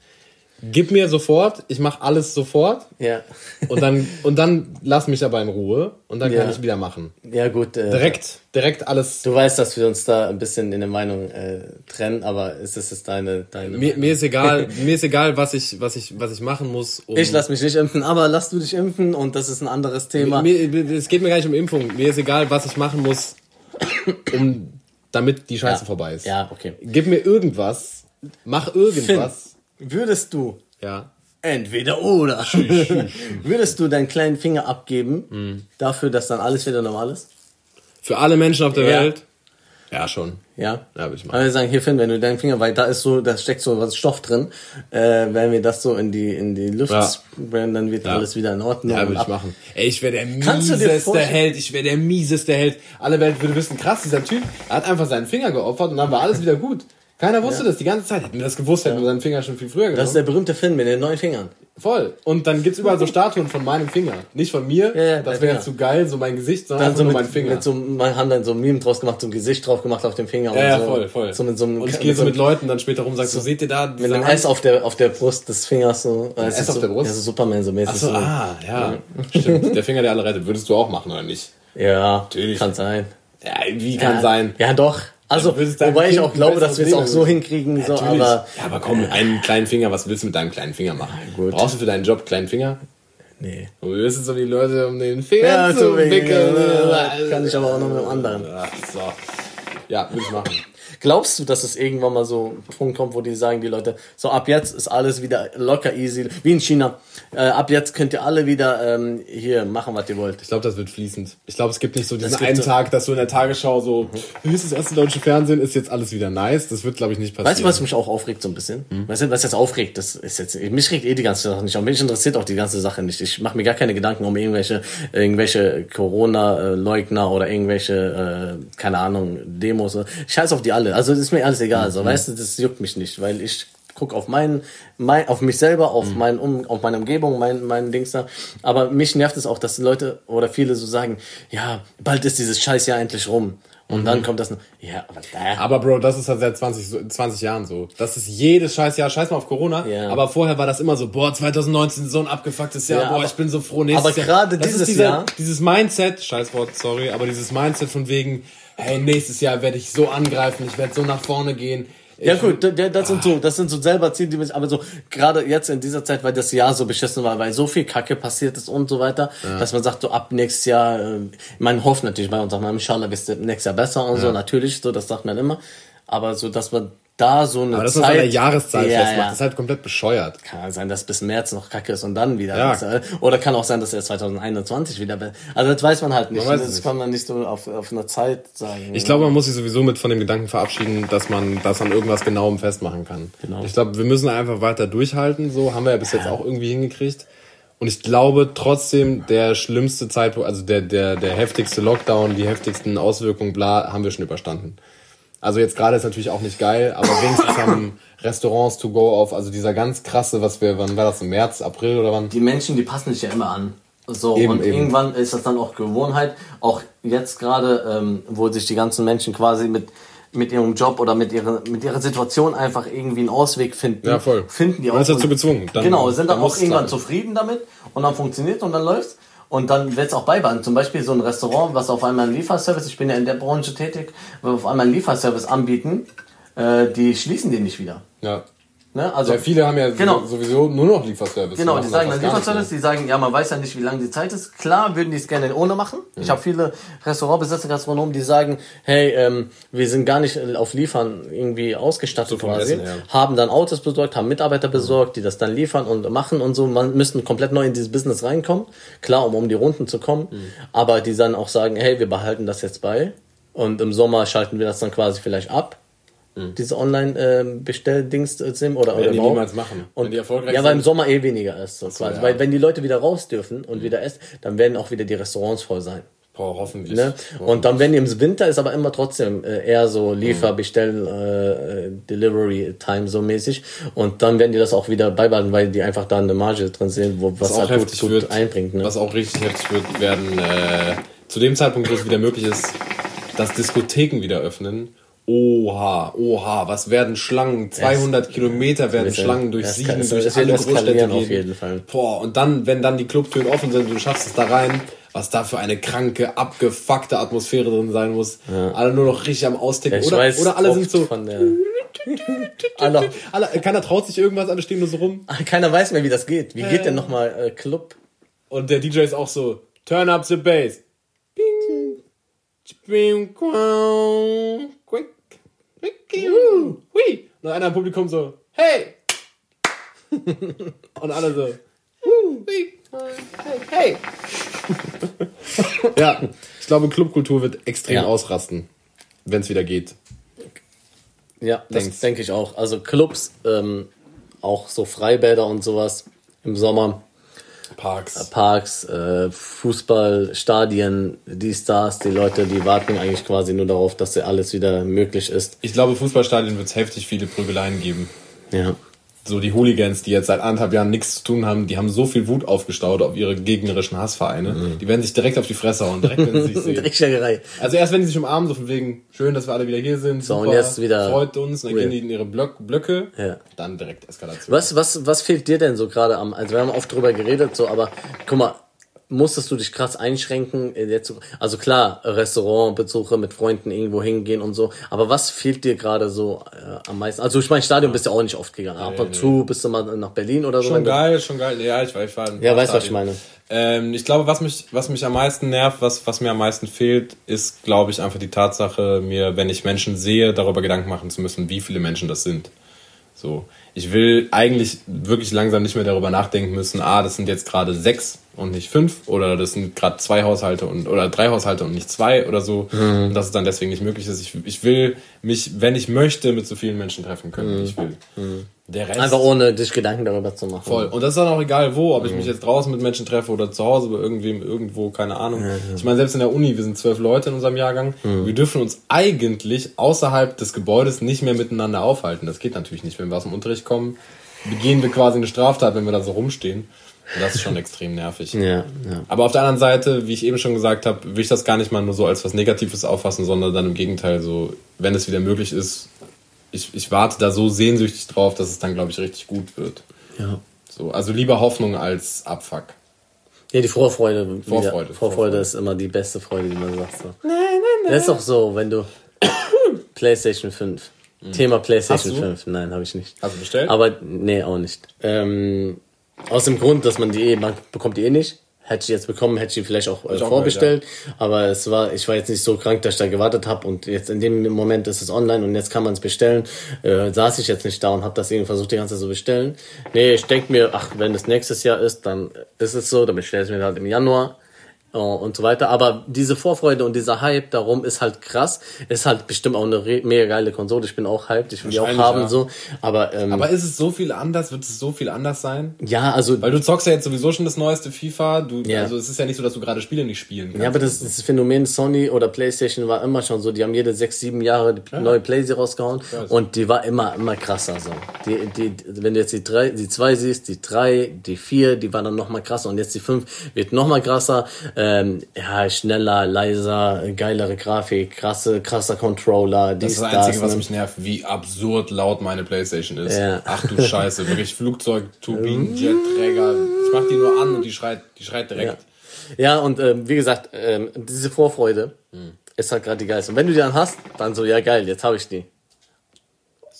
Gib mir sofort, ich mache alles sofort Ja. und dann, und dann lass mich aber in Ruhe und dann kann Ja. ich wieder machen. Ja, gut. Äh, Direkt, direkt alles. Du weißt, dass wir uns da ein bisschen in der Meinung äh, trennen, aber ist es ist deine, deine Mir, mir ist egal, mir ist egal, was ich, was ich, was ich machen muss. Um, Ich lass mich nicht impfen, aber lass du dich impfen und das ist ein anderes Thema. mir, mir- es geht mir gar nicht um Impfung. Mir ist egal, was ich machen muss, um, damit die Scheiße ja. vorbei ist. Ja, okay. Gib mir irgendwas, mach irgendwas. Würdest du Ja. entweder oder würdest du deinen kleinen Finger abgeben Hm. dafür, dass dann alles wieder normal ist? Für alle Menschen auf der Ja. Welt? Ja, schon. Ja. Ja, würde ich machen. Aber wir sagen, hier Finn, wenn du deinen Finger, weil da ist so, da steckt so was Stoff drin, äh, wenn wir das so in die in die Luft Ja. sprayen, dann wird Ja. alles wieder in Ordnung. Ja, würde ich machen. Ey, ich wäre der mieseste Held. Ich wäre der mieseste Held. Alle Welt würde wissen, krass, dieser Typ, er hat einfach seinen Finger geopfert und dann war alles wieder gut. Keiner wusste das die ganze Zeit. Hätten wir das gewusst, hätten wir seinen Finger schon viel früher genommen. Das ist der berühmte Finn mit den neun Fingern. Voll. Und dann gibt's überall so Statuen von meinem Finger. Nicht von mir, Ja, ja, das wäre zu geil, so mein Gesicht, sondern Dann so mit, mein Finger. mit so, wir haben dann so ein Meme draus gemacht, so ein Gesicht drauf gemacht auf dem Finger. ja, ja, und so, voll, voll. So mit so einem, und ich gehe so mit Leuten dann später rum und sag so, seht ihr da? mit einem Hand? S auf der, auf der Brust des Fingers, so. Ein S auf der Brust? Ja, so Superman, so mäßig. Achso, so. ah, ja. Stimmt. Der Finger, der alle rettet. Würdest du auch machen, oder nicht? Ja, Natürlich. kann sein. Ja, wie kann ja, sein. Ja, doch. Also, wobei ich auch glaube, dass wir es auch so hinkriegen, so, Natürlich. aber. ja, aber komm, einen kleinen Finger, was willst du mit deinem kleinen Finger machen? gut. Brauchst du für deinen Job einen kleinen Finger? Nee. Du wirst so die Leute um den Finger Ja, zu so wickeln. ja, kann ich aber auch noch mit dem anderen. Ach, so. Ja, würde ich machen. Glaubst du, dass es irgendwann mal so ein Punkt kommt, wo die sagen, die Leute, so ab jetzt ist alles wieder locker easy, wie in China. Äh, ab jetzt könnt ihr alle wieder ähm, hier machen, was ihr wollt. Ich glaube, das wird fließend. Ich glaube, es gibt nicht so diesen einen so- Tag, dass du in der Tagesschau so, wie ist das erste deutsche Fernsehen, ist jetzt alles wieder nice. Das wird, glaube ich, nicht passieren. Weißt du, was mich auch aufregt so ein bisschen? Weißt du, was jetzt aufregt? Das ist jetzt, mich regt eh die ganze Sache nicht auf. Mich interessiert auch die ganze Sache nicht. Ich mache mir gar keine Gedanken um irgendwelche, irgendwelche Corona-Leugner oder irgendwelche, äh, keine Ahnung, Demos. Ich scheiß auf die alle. Also, das ist mir alles egal. So, weißt du, das juckt mich nicht, weil ich guck auf meinen, mein, auf mich selber, auf mein, um, auf meine Umgebung, mein, mein Dings da. Aber mich nervt es auch, dass Leute oder viele so sagen, ja, bald ist dieses Scheißjahr endlich rum. Und dann kommt das, noch, ja, aber da, Aber Bro, das ist halt seit 20, so- 20 Jahren so. Das ist jedes Scheißjahr, scheiß mal auf Corona. Ja. Aber vorher war das immer so, boah, 2019 so ein abgefucktes Jahr, Ja, boah, aber- ich bin so froh nächstes aber Jahr. gerade Das dieses dieser, Jahr- Dieses Mindset, scheiß Wort, sorry, aber dieses Mindset von wegen, hey, nächstes Jahr werde ich so angreifen, ich werde so nach vorne gehen. Ja gut, das sind so, das sind so selber Ziele, die mich, aber so gerade jetzt in dieser Zeit, weil das Jahr so beschissen war, weil so viel Kacke passiert ist und so weiter, dass man sagt, so ab nächstes Jahr, äh, man hofft natürlich bei uns auch mal, inshallah wird es nächstes Jahr besser und so, natürlich, so, das sagt man immer, aber so, dass man da so eine aber das ist Zeit, an der Jahreszahl ja, festmacht, ja. das ist halt komplett bescheuert. Kann sein, dass bis März noch Kacke ist und dann wieder. Ja. besser. Oder kann auch sein, dass er 2021 wieder Also das weiß man halt nicht. Man das nicht. kann man nicht so auf, auf eine Zeit sagen. Ich glaube, man muss sich sowieso mit von dem Gedanken verabschieden, dass man das an irgendwas Genauem festmachen kann. Genau. Ich glaube, wir müssen einfach weiter durchhalten. So haben wir ja bis jetzt auch irgendwie hingekriegt. Und ich glaube trotzdem, der schlimmste Zeitpunkt, also der, der, der heftigste Lockdown, die heftigsten Auswirkungen, bla, haben wir schon überstanden. Also jetzt gerade ist natürlich auch nicht geil, aber wenigstens haben Restaurants to go auf, also dieser ganz krasse, was wir, wann war das, im März, April oder wann? die Menschen, die passen sich ja immer an. So, Eben, und eben. irgendwann ist das dann auch Gewohnheit. Auch jetzt gerade, ähm, wo sich die ganzen Menschen quasi mit mit ihrem Job oder mit ihrer, mit ihrer Situation einfach irgendwie einen Ausweg finden. Ja, voll. Finden die Man auch. ist dazu gezwungen. Dann- genau, sind dann dann auch irgendwann zufrieden damit und dann funktioniert und dann läuft's. Und dann wird's auch beibehalten. Zum Beispiel so ein Restaurant, was auf einmal einen Lieferservice, ich bin ja in der Branche tätig, auf einmal einen Lieferservice anbieten, äh, die schließen den nicht wieder. Ja. Ne? Also ja, viele haben ja Genau. sowieso nur noch Lieferservice. Genau, die sagen dann Lieferservice, die sagen, ja, man weiß ja nicht, wie lange die Zeit ist. Klar würden die es gerne ohne machen. Ich habe viele Restaurantbesitzer, Gastronomen, die sagen, hey, ähm, wir sind gar nicht auf Liefern irgendwie ausgestattet vom quasi. Essen her. Haben dann Autos besorgt, haben Mitarbeiter besorgt, die das dann liefern und machen und so. Man müssten komplett neu in dieses Business reinkommen. Klar, um um die Runden zu kommen. Mhm. Aber die dann auch sagen, hey, wir behalten das jetzt bei. Und im Sommer schalten wir das dann quasi vielleicht ab. Diese Online-Bestelldings sind oder, oder Mhm. die überhaupt. niemals machen. Und, Wenn die erfolgreich ja, weil im. Sommer eh weniger ist. So quasi. ja. Mhm. Weil wenn die Leute wieder raus dürfen und wieder essen, dann werden auch wieder die Restaurants voll sein. Boah, hoffentlich. Ne? Und dann werden die im Winter ist aber immer trotzdem äh, eher so Liefer, Bestell, äh, äh, Delivery Time so mäßig. Und dann werden die das auch wieder beibehalten, weil die einfach da eine Marge drin sehen, wo, was, was auch halt gut, gut wird, einbringt. Ne? was auch richtig heftig wird, werden äh, zu dem Zeitpunkt, wo es wieder möglich ist, dass Diskotheken wieder öffnen. Oha, oha, was werden Schlangen? 200 Kilometer werden ja- Schlangen durch es Siegen, kann- es durch alle Großstädte auf gehen. jeden Fall. Boah, und dann, wenn dann die Clubtüren offen sind und du schaffst es da rein, was da für eine kranke, abgefuckte Atmosphäre drin sein muss. Alle nur noch richtig am Austicken. ich oder, weiß oder alle sind so, alle, alle, keiner traut sich irgendwas, alle stehen nur so rum. keiner weiß mehr, wie das geht. Wie geht denn nochmal äh, Club? Und der DJ ist auch so, turn up the bass. Bing. Bing, hui. Und einer im Publikum so, hey. Und alle so, hui, hey, hey. ja, ich glaube, Clubkultur wird extrem Ja. ausrasten, wenn es wieder geht. Ja, das Denkst. denke ich auch. Also Clubs, ähm, auch so Freibäder und sowas im Sommer. Parks. Parks, äh, Fußball, Stadien, die Stars, die Leute, die warten eigentlich quasi nur darauf, dass ja alles wieder möglich ist. Ich glaube, Fußballstadien wird es heftig viele Prügeleien geben. Ja. So die Hooligans, die jetzt seit anderthalb Jahren nichts zu tun haben, die haben so viel Wut aufgestaut auf ihre gegnerischen Hassvereine. Mhm. Die werden sich direkt auf die Fresse hauen, direkt wenn sie sich sehen. Dreckschlägerei. Also erst wenn die sich umarmen, so von wegen, schön, dass wir alle wieder hier sind, So, und jetzt wieder freut uns, und dann real. gehen die in ihre Blöck, Blöcke, Ja. dann direkt Eskalation. Was, was, was fehlt dir denn so gerade am, also wir haben oft drüber geredet, so, aber guck mal, musstest du dich krass einschränken? Zu- Also klar, Restaurantbesuche mit Freunden irgendwo hingehen und so, aber was fehlt dir gerade so äh, am meisten? Also ich meine, Stadion bist du auch nicht oft gegangen. Ab und zu bist du mal nach Berlin oder so. Schon du- geil, schon geil. Ja, ich war, ich war Ja, weißt, was ich meine. Ähm, ich glaube, was mich, was mich am meisten nervt, was, was mir am meisten fehlt, ist, glaube ich, einfach die Tatsache, mir, wenn ich Menschen sehe, darüber Gedanken machen zu müssen, wie viele Menschen das sind. So. Ich will eigentlich wirklich langsam nicht mehr darüber nachdenken müssen, ah, das sind jetzt gerade sechs und nicht fünf oder das sind gerade zwei Haushalte und oder drei Haushalte und nicht zwei oder so. Mhm. Und dass es dann deswegen nicht möglich ist. Ich, ich will mich, wenn ich möchte, mit so vielen Menschen treffen können, wie ich will. Der Rest Mhm. Einfach ohne dich Gedanken darüber zu machen. Voll. Und das ist dann auch egal wo, ob ich Mhm. mich jetzt draußen mit Menschen treffe oder zu Hause bei irgendwem, irgendwo, keine Ahnung. Ich meine, selbst in der Uni, wir sind zwölf Leute in unserem Jahrgang, Mhm. wir dürfen uns eigentlich außerhalb des Gebäudes nicht mehr miteinander aufhalten. Das geht natürlich nicht. Wenn wir aus dem Unterricht kommen, begehen wir quasi eine Straftat, wenn wir da so rumstehen. Das ist schon extrem nervig. Ja, ja. Aber auf der anderen Seite, wie ich eben schon gesagt habe, will ich das gar nicht mal nur so als was Negatives auffassen, sondern dann im Gegenteil so, wenn es wieder möglich ist, ich, ich warte da so sehnsüchtig drauf, dass es dann, glaube ich, richtig gut wird. Ja. So, also lieber Hoffnung als Abfuck. Ja, die Vorfreude. Vorfreude, Vorfreude. Vorfreude. ist immer die beste Freude, die man sagt. So. Nein, nein, nein. Das ist doch so, wenn du PlayStation 5. Thema PlayStation Hast du? 5. Nein, habe ich nicht. Hast du bestellt? Aber nee, auch nicht. Ähm, aus dem Grund, dass man die eh, man bekommt die eh nicht. Hätte ich jetzt bekommen, hätte ich die vielleicht auch, äh, Ich auch vorbestellt. Aber es war, ich war jetzt nicht so krank, dass ich da gewartet habe und jetzt in dem Moment ist es online und jetzt kann man es bestellen. Äh, saß ich jetzt nicht da und habe das irgendwie versucht, die ganze Zeit zu bestellen. Nee, ich denk mir, ach, wenn es nächstes Jahr ist, dann ist es so, dann bestelle ich mir halt im Januar und so weiter. Aber diese Vorfreude und dieser Hype darum ist halt krass. Ist halt bestimmt auch eine mega geile Konsole. Ich bin auch hyped, ich will die auch haben ja. so. Aber, ähm, Aber ist es so viel anders? Wird es so viel anders sein? ja, also Weil du zockst ja jetzt sowieso schon das neueste FIFA. Du, Ja. Also es ist ja nicht so, dass du gerade Spiele nicht spielen kannst. Ja, aber das, das Phänomen Sony oder PlayStation war immer schon so. Die haben jede sechs, sieben Jahre die neue Playsee rausgehauen und die war immer, immer krasser so. Die, die, wenn du jetzt die drei, die zwei siehst, die drei, die vier, die war dann noch mal krasser und jetzt die fünf wird noch mal krasser. Äh, ähm, ja, schneller, leiser, geilere Grafik, krasse, krasser Controller, Das dies, ist das Einzige, das, was ne? mich nervt, wie absurd laut meine Playstation ist. Ja. Ach du Scheiße, wirklich Flugzeug, Turbinen, Jetträger. Ich mach die nur an und die schreit, die schreit direkt. Ja, und ähm, wie gesagt, ähm, diese Vorfreude Hm. ist halt gerade die geilste. Und wenn du die dann hast, dann so, ja geil, jetzt habe ich die.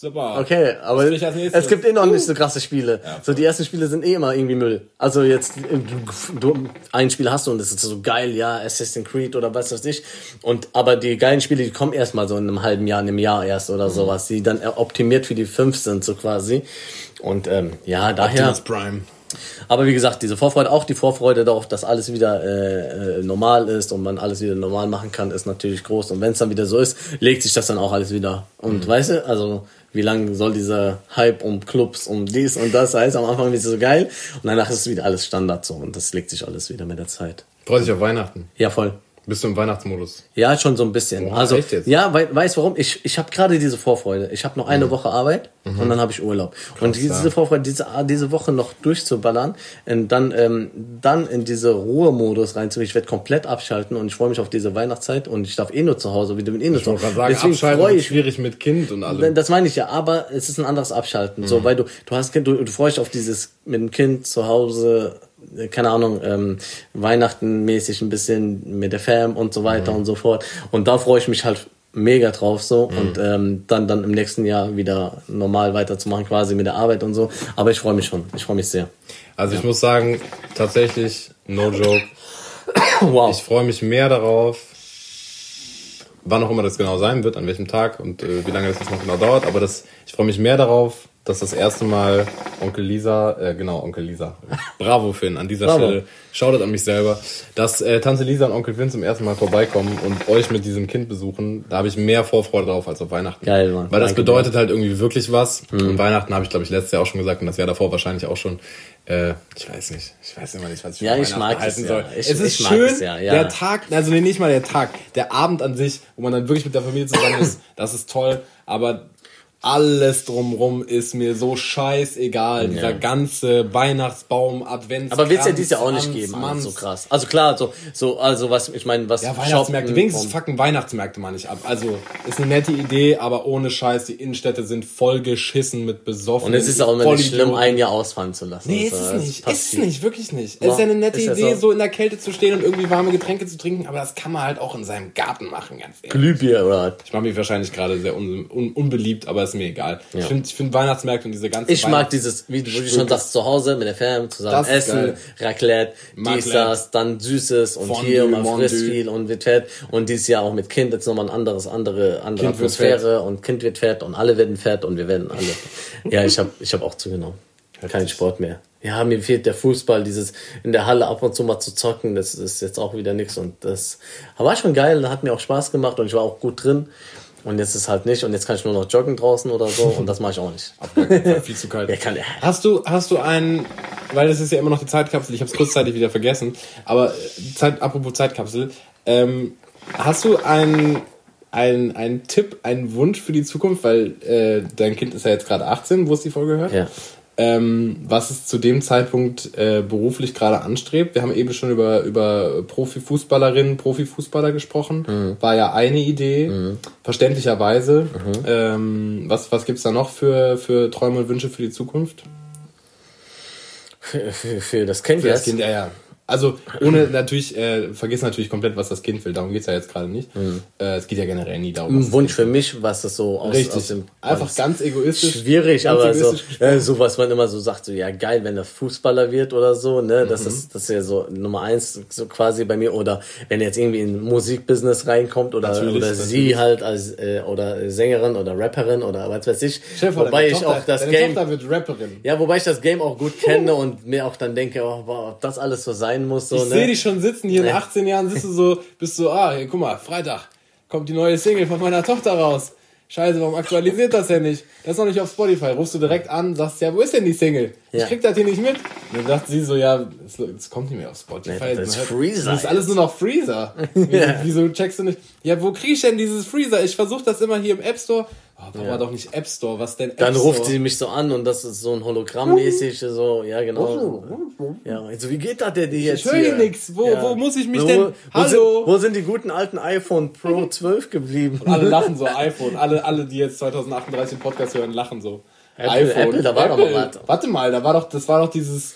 Super. Okay, aber es gibt eh noch nicht so krasse Spiele. so die ersten Spiele sind eh immer irgendwie Müll. Also jetzt äh, du, du ein Spiel hast du und das ist so geil, ja, Assassin's Creed oder was weiß ich. Und aber die geilen Spiele, die kommen erst mal so in einem halben Jahr, in einem Jahr erst oder Mhm. sowas, die dann optimiert für die fünf sind so quasi. Und ähm, ja, daher. Optimus Prime. Aber wie gesagt, diese Vorfreude, auch die Vorfreude darauf, dass alles wieder äh, äh, normal ist und man alles wieder normal machen kann, ist natürlich groß. Und wenn es dann wieder so ist, legt sich das dann auch alles wieder. Und weißt du, also wie lange soll dieser Hype um Clubs, um dies und das heißt, am Anfang ist es so geil und danach ist es wieder alles Standard so und das legt sich alles wieder mit der Zeit. Freut dich auf Weihnachten. Ja, voll. Bist du im Weihnachtsmodus? Ja, schon so ein bisschen. Boah, also echt jetzt? ja, wei weißt warum? Ich, ich habe gerade diese Vorfreude. Ich habe noch eine Woche Arbeit und dann habe ich Urlaub. und diese Vorfreude, diese diese Woche noch durchzuballern und dann ähm, dann in diese Ruhemodus reinzugehen. Ich werde komplett abschalten und ich freue mich auf diese Weihnachtszeit und ich darf eh nur zu Hause, wieder mit eh nur Ich zu Hause. sagen, Deswegen abschalten ich schwierig mit Kind und allem. das meine ich ja, aber es ist ein anderes Abschalten. So, weil du, du hast Kind, du, du freust dich auf dieses mit dem Kind zu Hause, keine Ahnung, ähm, Weihnachten mäßig ein bisschen mit der Fam und so weiter und so fort. Und da freue ich mich halt mega drauf so. Und ähm, dann dann im nächsten Jahr wieder normal weiterzumachen quasi mit der Arbeit und so. Aber ich freue mich schon. Ich freue mich sehr. Also ich muss sagen, tatsächlich, no joke, wow. Ich freue mich mehr darauf, wann auch immer das genau sein wird, an welchem Tag und äh, wie lange das jetzt noch genau dauert, aber das, ich freue mich mehr darauf, dass das erste Mal Onkel Lisa, äh, genau, Onkel Lisa, bravo Finn, an dieser Bravo. Stelle, Shoutout an mich selber, dass äh, Tante Lisa und Onkel Finn zum ersten Mal vorbeikommen und euch mit diesem Kind besuchen, da habe ich mehr Vorfreude drauf als auf Weihnachten. Geil, Mann. Weil das Danke bedeutet halt irgendwie wirklich was. Und Weihnachten habe ich, glaube ich, letztes Jahr auch schon gesagt und das Jahr davor wahrscheinlich auch schon. Äh, ich weiß nicht. Ich weiß immer nicht, was ich Ja, ich Weihnachten mag es ja. soll. Ich- es ist ich schön, es ja, ja. der Tag, also nee, nicht mal der Tag, der Abend an sich, wo man dann wirklich mit der Familie zusammen ist, das ist toll, aber alles drumrum ist mir so scheißegal. Dieser ganze Weihnachtsbaum, Advents. aber wird's ja dieses Jahr auch nicht geben Mann, so krass also klar so so also was ich meine was Ja, Weihnachtsmärkte, wenigstens fucken Weihnachtsmärkte mal nicht ab. Also, ist eine nette Idee, aber ohne Scheiß, die Innenstädte sind voll geschissen mit besoffenen und es ist auch immer nicht schlimm ein Jahr ausfallen zu lassen Nee, und ist es nicht. Ist es nicht, wirklich nicht. Es ist ja eine nette ja Idee, so. in der Kälte zu stehen und irgendwie warme Getränke zu trinken, aber das kann man halt auch in seinem Garten machen, ganz ehrlich. Glühbier oder Ich mache mich wahrscheinlich gerade sehr un un unbeliebt, aber ist mir egal. Ich finde ich find Weihnachtsmärkte und diese ganze Ich mag dieses, wie du schon sagst, zu Hause mit der Fam zusammen Das essen. Raclette, dies, das, dann Süßes und Fondue, hier man Mondue. frisst viel und wird fett. Und dieses Jahr auch mit Kind jetzt nochmal ein anderes, andere, andere Kind Atmosphäre und Kind wird fett und alle werden fett und wir werden alle. ja, ich habe ich hab auch zugenommen. Kein Sport mehr. Ja, mir fehlt der Fußball, dieses in der Halle ab und zu mal zu zocken, das ist jetzt auch wieder nichts und das war schon geil, hat mir auch Spaß gemacht und ich war auch gut drin. Und jetzt ist halt nicht und jetzt kann ich nur noch joggen draußen oder so und das mache ich auch nicht. viel zu kalt. Ja, kann, Hast du, hast du einen, weil das ist ja immer noch die Zeitkapsel, ich habe es kurzzeitig wieder vergessen, aber äh, Zeit, apropos Zeitkapsel, ähm, hast du einen, einen, einen Tipp, einen Wunsch für die Zukunft, weil äh, dein Kind ist ja jetzt gerade 18, wo es die Folge hört? Ja. Ähm, was es zu dem Zeitpunkt äh, beruflich gerade anstrebt. Wir haben eben schon über, über Profifußballerinnen, Profifußballer gesprochen. War ja eine Idee, verständlicherweise. Ähm, was was gibt's da noch für, für Träume und Wünsche für die Zukunft? Für, für, für das Kind Für das? Kind, ja, ja. Also ohne natürlich, äh, vergiss natürlich komplett, was das Kind will. Darum geht's ja jetzt gerade nicht. Äh, es geht ja generell nie darum. Ein Wunsch für mich, was das so aus, Richtig. aus dem Einfach ganz egoistisch. schwierig, ganz aber so, egoistisch äh, so was man immer so sagt, so ja geil, wenn er Fußballer wird oder so, ne, Mhm. das ist das ist ja so Nummer eins so quasi bei mir oder wenn er jetzt irgendwie in Musikbusiness reinkommt oder Natürlich, oder natürlich. sie halt als äh, oder Sängerin oder Rapperin oder was weiß ich, vor, wobei ich Tochter, auch das Game ja, wobei ich das Game auch gut kenne und mir auch dann denke, oh, wow, ob das alles so sein muss so, Ich ne? sehe dich schon sitzen hier in Nee. 18 Jahren, sitzt du so, bist so, ah, hier, guck mal, Freitag kommt die neue Single von meiner Tochter raus. Scheiße, warum aktualisiert das denn nicht? Das ist noch nicht auf Spotify. Rufst du direkt an, sagst, ja, wo ist denn die Single? Ja. Ich krieg das hier nicht mit. Und dann sagt sie so, ja, es, kommt nicht mehr auf Spotify. Nee, das ist hört- Freezer Das ist alles nur noch Freezer. Wieso, wieso checkst du nicht? Ja, wo krieg ich denn dieses Freezer? Ich versuche das immer hier im App Store. Oh, Oh, Papa, doch nicht App Store, was denn App Dann Store? ruft sie mich so an und das ist so ein Hologrammmäßig, so, ja, genau. Ja, also wie geht das denn die jetzt? höre hier nix. Wo- wo muss ich mich wo, denn- Wo Hallo? sind, wo sind die guten alten iPhone Pro 12 geblieben? Alle lachen so, iPhone. Alle, alle, die jetzt 2038 den Podcast hören, lachen so. Apple, Apple, da war doch mal was. Warte mal, da war doch, das war doch dieses,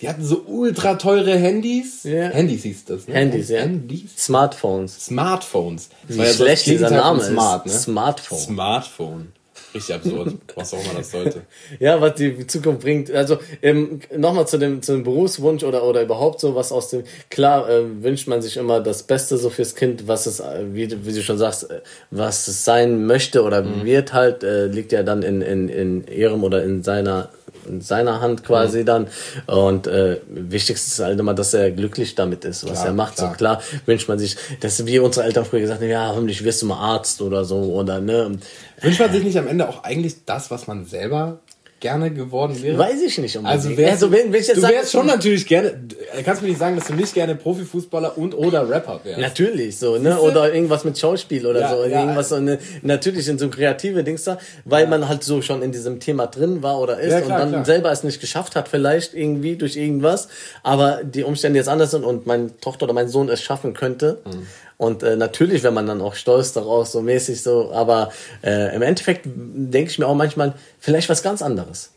die hatten so ultra teure Handys. Ja. Handys hieß das, ne? Handys, ja. Handys? Smartphones. Smartphones. Das Wie ja schlecht dieser Name ist. Smart, ne? Smartphone. Smartphone. Richtig absurd. Was auch immer das sollte. Ja, was die Zukunft bringt. Also ähm, nochmal zu dem, zu dem Berufswunsch oder, oder überhaupt so was aus dem. Klar äh, wünscht man sich immer das Beste so fürs Kind, was es, äh, wie, du- wie du schon sagst, äh, was es sein möchte oder Mhm. wird halt, äh, liegt ja dann in, in, in ihrem oder in seiner in seiner Hand quasi Mhm. dann und äh, wichtigste ist halt immer, dass er glücklich damit ist, was Klar, er macht. klar. So klar wünscht man sich, dass wie unsere Eltern früher gesagt haben, ja, hoffentlich wirst du mal Arzt oder so oder ne. Wünscht man sich nicht am Ende auch eigentlich das, was man selber gerne geworden wäre? Weiß ich nicht unbedingt. Also, wärst, also wenn, wenn ich jetzt du wärst schon natürlich gerne, du kannst mir nicht sagen, dass du nicht gerne Profifußballer und oder Rapper wärst. Natürlich, so, ne? Oder irgendwas mit Schauspiel oder Ja, so. ja. Irgendwas so eine, natürlich in so kreative Dings da, weil man halt so schon in diesem Thema drin war oder ist Ja, klar, und dann klar. selber es nicht geschafft hat, vielleicht irgendwie durch irgendwas, aber die Umstände jetzt anders sind und meine Tochter oder mein Sohn es schaffen könnte. Mhm. Und äh, natürlich wäre man dann auch stolz daraus, so mäßig so, aber äh, im Endeffekt denke ich mir auch manchmal, vielleicht was ganz anderes.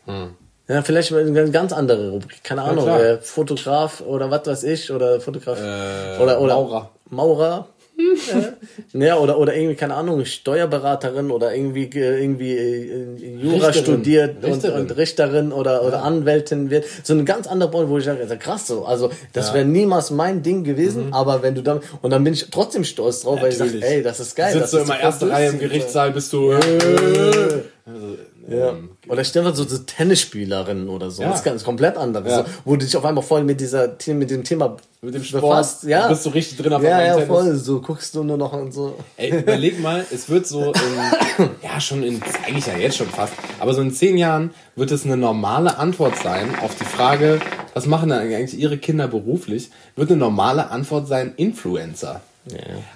Ja, vielleicht eine ganz andere Rubrik, keine Ahnung, klar. äh, Fotograf oder was weiß ich, oder Fotograf Äh, oder, oder Maurer. Maurer. Ja, ja, oder, oder irgendwie, keine Ahnung, Steuerberaterin oder irgendwie, äh, irgendwie äh, Jura Richterin. studiert und, Richterin. und Richterin oder, oder Anwältin wird. So eine ganz andere Branche, wo ich sage, krass so. Also, das Ja. wäre niemals mein Ding gewesen, aber wenn du dann, und dann bin ich trotzdem stolz drauf, weil ich sage, ey, das ist geil. Sitzt das du ist immer erste Reihe im Gerichtssaal, bist du. Ja. Oder stell dir mal so, so Tennisspielerin oder so. Ja. Das ist ganz komplett anderes. Ja. So, wo du dich auf einmal voll mit dieser, mit dem Thema Mit dem Sport befasst. Ja. bist du richtig drin auf ja, ja, Tennis. voll. So guckst du nur noch und so. Ey, überleg mal, es wird so in, ja schon in, eigentlich ja jetzt schon fast, aber so in zehn Jahren wird es eine normale Antwort sein auf die Frage, was machen denn eigentlich ihre Kinder beruflich, wird eine normale Antwort sein, Influencer.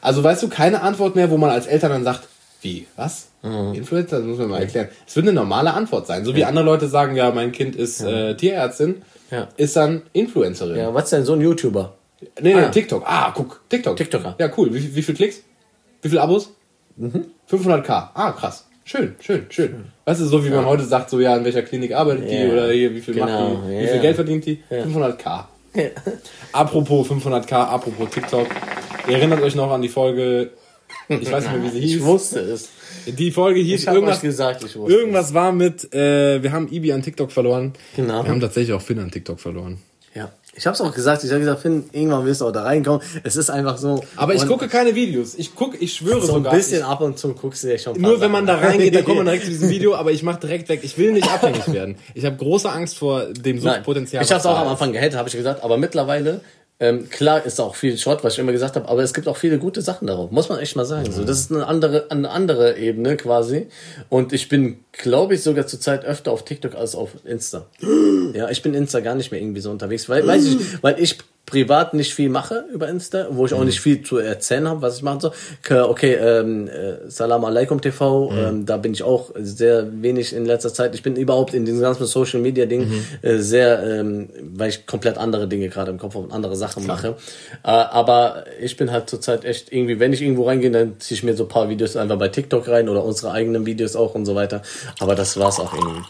Also weißt du, keine Antwort mehr, wo man als Eltern dann sagt, wie, was? Influencer, das muss man mal erklären. Es wird eine normale Antwort sein. So wie andere Leute sagen, ja, mein Kind ist äh, Tierärztin, Ja. ist dann Influencerin. Ja, was denn so ein YouTuber? Nee, nee, Ah. TikTok. Ah, guck, TikTok. TikToker. Ja, cool. Wie, viel- wie viel Klicks? Wie viele Abos? 500k. Ah, krass. Schön, schön, schön. Weißt du, so wie man heute sagt, so ja, in welcher Klinik arbeitet die Ja. oder hier, wie viel Genau, macht die, wie ja. viel Geld verdient die? 500k. Apropos 500k, apropos TikTok. Ihr erinnert euch noch an die Folge, ich weiß nicht mehr, wie sie hieß. Ich wusste es. Die Folge hieß Ich irgendwas, gesagt, ich wusste irgendwas war mit, äh, wir haben Ibi an TikTok verloren. Genau. Wir haben tatsächlich auch Finn an TikTok verloren. es. Ja. Ich habe es auch gesagt. Ich habe gesagt, Finn, irgendwann wirst du auch da reinkommen. Es ist einfach so. Aber ich gucke keine Videos. Ich gucke, ich schwöre so ein sogar. bisschen ich, ab und zu guckst du dir schon. ein Nur wenn man da Sachen reingeht, dann kommt man direkt zu diesem Video, aber ich mache direkt weg. Ich will nicht abhängig werden. Ich habe große Angst vor dem Nein, Suchtpotenzial. Ich habe es was auch am. Anfang gehatet, habe ich gesagt, aber mittlerweile, ähm, klar ist auch viel Schrott, was ich immer gesagt habe, aber es gibt auch viele gute Sachen darauf, muss man echt mal sagen. So, das ist eine andere, eine andere Ebene quasi. Und ich bin, glaube ich, sogar zurzeit öfter auf TikTok als auf Insta. ja, ich bin Insta gar nicht mehr irgendwie so unterwegs, weil, weiß ich, weil ich privat nicht viel mache über Insta, wo ich auch nicht viel zu erzählen habe, was ich machen soll. Okay, ähm, äh, Salam Alaikum TV, ähm, da bin ich auch sehr wenig in letzter Zeit. Ich bin überhaupt in diesem ganzen Social Media Ding äh, sehr, ähm, weil ich komplett andere Dinge gerade im Kopf habe und andere Sachen mache. Äh, aber ich bin halt zurzeit echt irgendwie, wenn ich irgendwo reingehe, dann ziehe ich mir so ein paar Videos einfach bei TikTok rein oder unsere eigenen Videos auch und so weiter. Aber das war's auch irgendwie.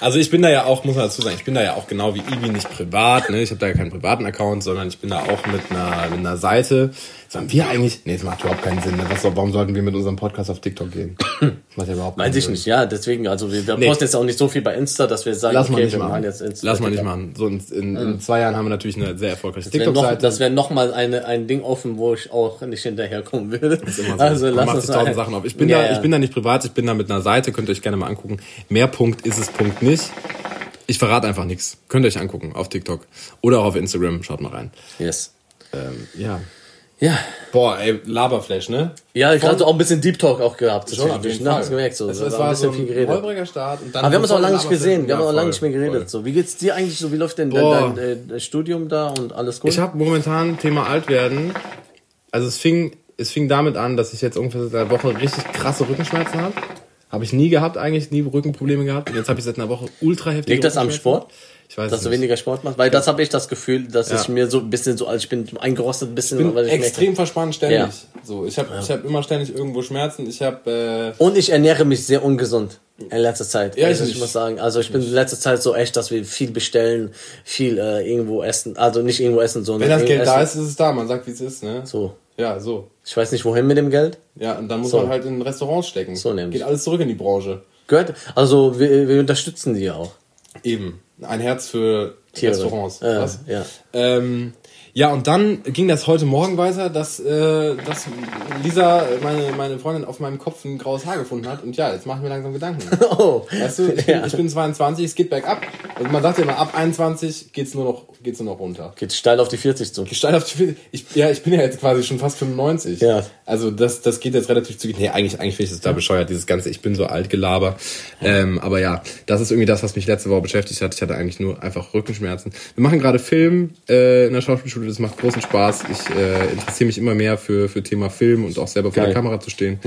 Also ich bin da ja auch, muss man dazu sagen, ich bin da ja auch genau wie Ibi nicht privat, ne? Ich habe da ja keinen privaten Account, sondern ich bin da auch mit einer, mit einer Seite. Sollen wir eigentlich. Nee, das macht überhaupt keinen Sinn. Ne? Was, warum sollten wir mit unserem Podcast auf TikTok gehen? Das macht ja überhaupt keinen Weiß ich Sinn. nicht, ja, deswegen, also wir, wir Nee. posten jetzt auch nicht so viel bei Insta, dass wir sagen, Lass mal okay, nicht wir machen. jetzt Insta. Lass mal nicht machen. So in, in, in zwei Jahren haben wir natürlich eine sehr erfolgreiche Das wäre noch, TikTok-Seite. das wär noch mal eine, ein Ding offen, wo ich auch nicht hinterherkommen würde. So. Also lass uns mal- Sachen auf. Ich bin Ja, da, ich bin da nicht privat, ich bin da mit einer Seite, könnt ihr euch gerne mal angucken. Mehr Punkt ist es Punkt nicht. Ich verrate einfach nichts. Könnt ihr euch angucken auf TikTok oder auch auf Instagram. Schaut mal rein. Yes. Ähm, ja. Ja. Boah, ey, Laberflash, ne? Ja, gerade so auch ein bisschen Deep Talk auch gehabt. Schon auf jeden? Fall. Gemerkt, so. Es, da es war war ein so bisschen ein viel geredet. Start. Und dann Aber wir haben uns auch lange nicht gesehen. Wir haben auch lange nicht mehr geredet. voll. So, wie geht's dir eigentlich so? Wie läuft denn dein, dein äh, Studium da und alles gut? Ich habe momentan Thema alt werden. Also es fing, es fing damit an, dass ich jetzt ungefähr seit einer Woche richtig krasse Rückenschmerzen habe. Habe ich nie gehabt eigentlich, nie Rückenprobleme gehabt. Und jetzt habe ich seit einer Woche ultra heftig. Liegt das am Sport? Ich weiß Dass es du nicht. weniger Sport machst? Weil das habe ich das Gefühl, dass Ja. ich mir so ein bisschen so, also ich bin eingerostet ein bisschen, Ich bin ich extrem merke. verspannt ständig. Ja. So, ich habe ich hab immer ständig irgendwo Schmerzen. Ich habe äh, Und ich ernähre mich sehr ungesund in letzter Zeit. Ja, also ich ich nicht. muss sagen, also ich bin in letzter Zeit so echt, dass wir viel bestellen, viel äh, irgendwo essen, also nicht irgendwo essen, sondern wenn das Geld irgendwo da essen. ist, ist es da. Man sagt, wie es ist, ne? So. Ja, so. Ich weiß nicht wohin mit dem Geld. Ja, und dann muss So. man halt in Restaurants stecken. So nämlich. Geht alles zurück in die Branche. Gehört, also wir, wir unterstützen die ja auch. Eben. Ein Herz für Tiere. Restaurants. Äh, ja. Ähm, ja, und dann ging das heute Morgen weiter, dass, äh, dass Lisa, meine, meine Freundin, auf meinem Kopf ein graues Haar gefunden hat. Und ja, jetzt machen wir langsam Gedanken. Oh. Weißt du, ich bin, Ja. ich bin 22, es geht bergab. Und man sagt ja immer, ab 21 geht's nur noch, geht's nur noch runter. Geht steil auf die 40 zu. Gestalt auf die Füße. Ich, ja, ich bin ja jetzt quasi schon fast 95. Ja. Also das, das geht jetzt relativ zügig. Nee, eigentlich, eigentlich finde ich das da bescheuert, dieses ganze, ich bin so alt Gelaber. Ähm, aber ja, das ist irgendwie das, was mich letzte Woche beschäftigt hat. Ich hatte eigentlich nur einfach Rückenschmerzen. Wir machen gerade Film äh, in der Schauspielschule, das macht großen Spaß. Ich äh, interessiere mich immer mehr für, für Thema Film und auch selber vor Geil. der Kamera zu stehen.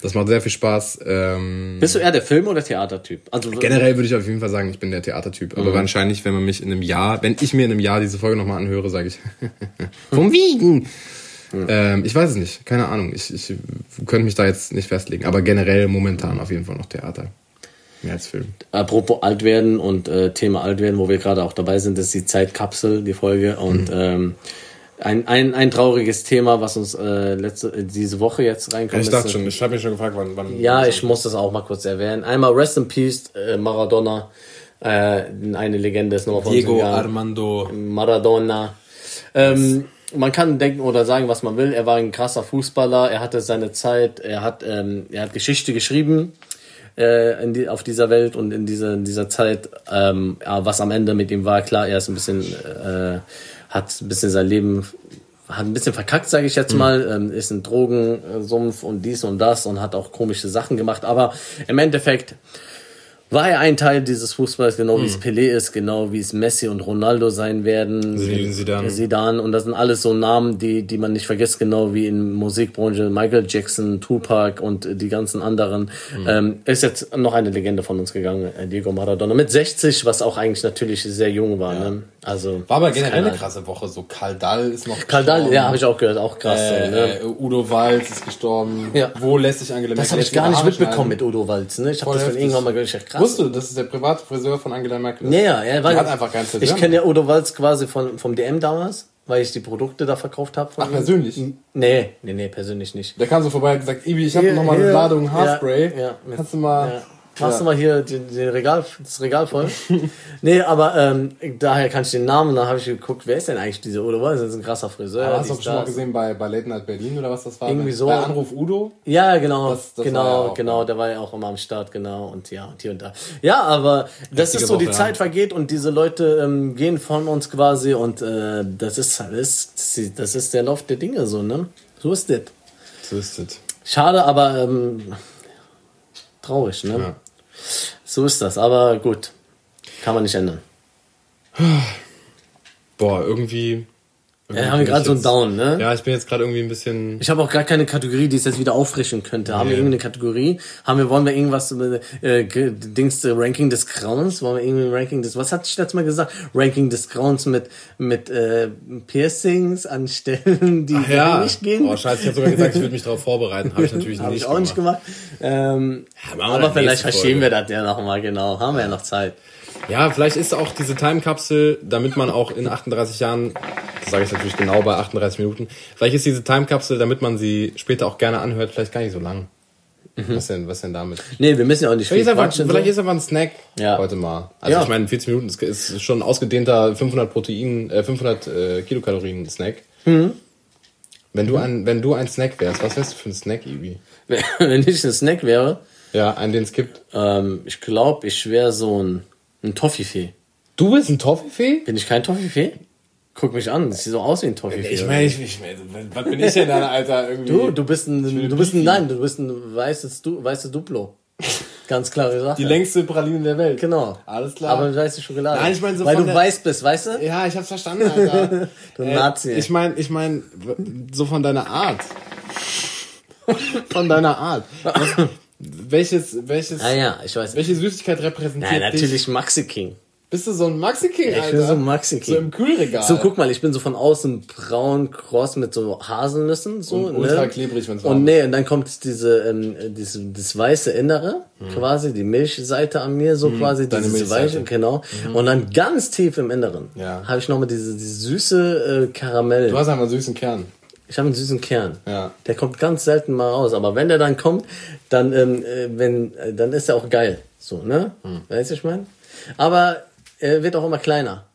Das macht sehr viel Spaß. Ähm, Bist du eher der Film- oder Theatertyp? Also Generell würde ich auf jeden Fall sagen, ich bin der Theatertyp. Mhm. Aber wahrscheinlich, wenn man mich in einem Jahr, wenn ich mir in einem Jahr diese Folge nochmal anhöre, sage ich, vom Wiegen. Ähm, ich weiß es nicht, keine Ahnung. Ich, ich könnte mich da jetzt nicht festlegen. Aber generell momentan auf jeden Fall noch Theater. Mehr als Film. Apropos alt werden und äh, Thema alt werden, wo wir gerade auch dabei sind, ist die Zeitkapsel, die Folge. Und Mhm. ähm, ein, ein, ein trauriges Thema, was uns äh, letzte, äh, diese Woche jetzt reinkommt. Ich dachte ist, schon, ich habe mich schon gefragt, wann. wann Ja, ich muss das auch mal kurz erwähnen. Einmal Rest in Peace, äh, Maradona. Äh, eine Legende ist nochmal von Diego. Armando. Maradona. Ähm, man kann denken oder sagen, was man will. Er war ein krasser Fußballer. Er hatte seine Zeit. Er hat, ähm, er hat Geschichte geschrieben äh, in die, auf dieser Welt und in dieser, in dieser Zeit. Ähm, ja, was am Ende mit ihm war, klar, er ist ein bisschen, äh, hat ein bisschen sein Leben hat ein bisschen verkackt, sage ich jetzt mal, ähm, ist ein Drogensumpf und dies und das und hat auch komische Sachen gemacht, aber im Endeffekt war er ein Teil dieses Fußballs, genau wie es Pelé ist, genau wie es Messi und Ronaldo sein werden. Zinedine Zidane. Zidane. Und das sind alles so Namen, die, die man nicht vergisst, genau wie in Musikbranche Michael Jackson, Tupac und äh, die ganzen anderen. Ähm, ist jetzt noch eine Legende von uns gegangen, äh, Diego Maradona. Mit 60, was auch eigentlich natürlich sehr jung war. Ne? Also, War aber generell eine krasse Woche. So Kaldal ist noch Kaldal, ja, habe ich auch gehört, auch krass. Äh, ne? äh, Udo Walz ist gestorben. Ja. Wo lässt sich Angela Das Merkel habe ich gar nicht mitbekommen mit? Udo Walz. Ne? Ich habe das von irgendwann mal gehört. Krass. Wusstest du, das ist der private Friseur von Angela Merkel? Ja, ja, er war, hat einfach keinen Friseur Ich kenne ja Udo Walz quasi von, vom DM damals, weil ich die Produkte da verkauft habe. Ach, persönlich? Nee, nee, nee, persönlich nicht. Der kam so vorbei und gesagt, Ibi, ich habe Hier, noch mal eine. Ladung Haarspray. Ja, ja. Kannst du mal... Ja. Machst du mal hier den, den Regal, das Regal voll? nee, aber ähm, daher kann ich den Namen, dann habe ich geguckt, wer ist denn eigentlich dieser Udo Walz? Das ist ein krasser Friseur. Aber hast du schon mal das. gesehen bei, bei Late Night Berlin oder was das war? Irgendwie so. Bei Anruf Udo? Ja, genau, Das- das genau, ja genau, ja. der war ja auch immer am Start, genau, und ja, und hier und da. Ja, aber das Heftige ist so, die Woche, Zeit ja. vergeht und diese Leute ähm, gehen von uns quasi und äh, das ist, das ist, das ist der Lauf der Dinge so, ne? So ist das. So ist es. Schade, aber ähm, traurig, ne? Ja. So ist das, aber gut, kann man nicht ändern. Boah, irgendwie... irgendwie Ja, haben wir gerade so einen Down, ne? Ja, ich bin jetzt gerade irgendwie ein bisschen... Ich habe auch gar keine Kategorie, die es jetzt wieder auffrischen könnte. Haben wir Nee. irgendeine Kategorie? Haben wir, wollen wir irgendwas, äh, ge- Dings, äh, Ranking des Grauens? Wollen wir irgendwie Ranking des, was hatte ich letztes Mal gesagt? Ranking des Grauens mit, mit, äh, Piercings an Stellen, die Ja, nicht gehen? oh scheiße, ich habe sogar gesagt, ich würde mich darauf vorbereiten. Habe ich natürlich Habe nicht ich auch nicht gemacht. Ähm, wir aber vielleicht Folge. wir das ja nochmal, genau. Haben wir ja noch Zeit. Ja, vielleicht ist auch diese Timekapsel, damit man auch in 38 Jahren, das sage ich natürlich genau bei 38 Minuten, vielleicht ist diese Timekapsel, damit man sie später auch gerne anhört, vielleicht gar nicht so lang. Was denn, was denn damit? Nee, wir müssen ja auch nicht Vielleicht viel ist, einfach, vielleicht so. ist einfach ein Snack Ja. heute mal. Also Ja. ich meine, 40 Minuten ist, ist schon ein ausgedehnter 500 Protein, äh, 500 äh, Kilokalorien Snack. Mhm. Wenn du ein, wenn du ein Snack wärst, was wärst du für ein Snack, Ibi? Wenn ich ein Snack wäre, Ja, einen, den es gibt. ähm, ich glaube, ich wäre so ein, ein Toffifee. Du bist ein Toffifee? Bin ich kein Toffifee? Guck mich an, ich sehe so aus wie ein Toffifee. Ich meine, ich, ich mein, was bin ich denn dann, Alter? Irgendwie? du, du bist ein, du bist ein, nein, du bist ein weißes, du, weißes Duplo. Ganz klare Sache. Die längste Praline der Welt. Genau. Alles klar. Aber weiße Schokolade. Nein, ich meine so Weil von du der- weiß bist, weißt du? Ja, ich hab's verstanden, Alter. Du Nazi. Ich meine, ich meine, so von deiner Art. Von deiner Art. Welches, welches, Ah ja, ich weiß. welche Süßigkeit repräsentiert dich? natürlich Maxi King. Bist du so ein Maxi King, Ich Alter? bin so ein Maxi King. So im Kühlregal. So, guck mal, ich bin so von außen braun, kross mit so Haselnüssen, so, Und ne? ultra klebrig, wenn's Und nee, und dann kommt diese, ähm, diese, das weiße Innere, quasi, die Milchseite an mir, so quasi, Hm. deine diese Milchseite. weiche, genau. Und dann ganz tief im Inneren Ja. habe ich nochmal diese, diese süße äh, Karamell. Du hast einen süßen Kern. Ich habe einen süßen Kern. Ja. Der kommt ganz selten mal raus, aber wenn der dann kommt, dann, ähm, äh, wenn, äh, dann ist er auch geil. So, ne? Hm. Weißt du, ich meine? Aber er wird auch immer kleiner.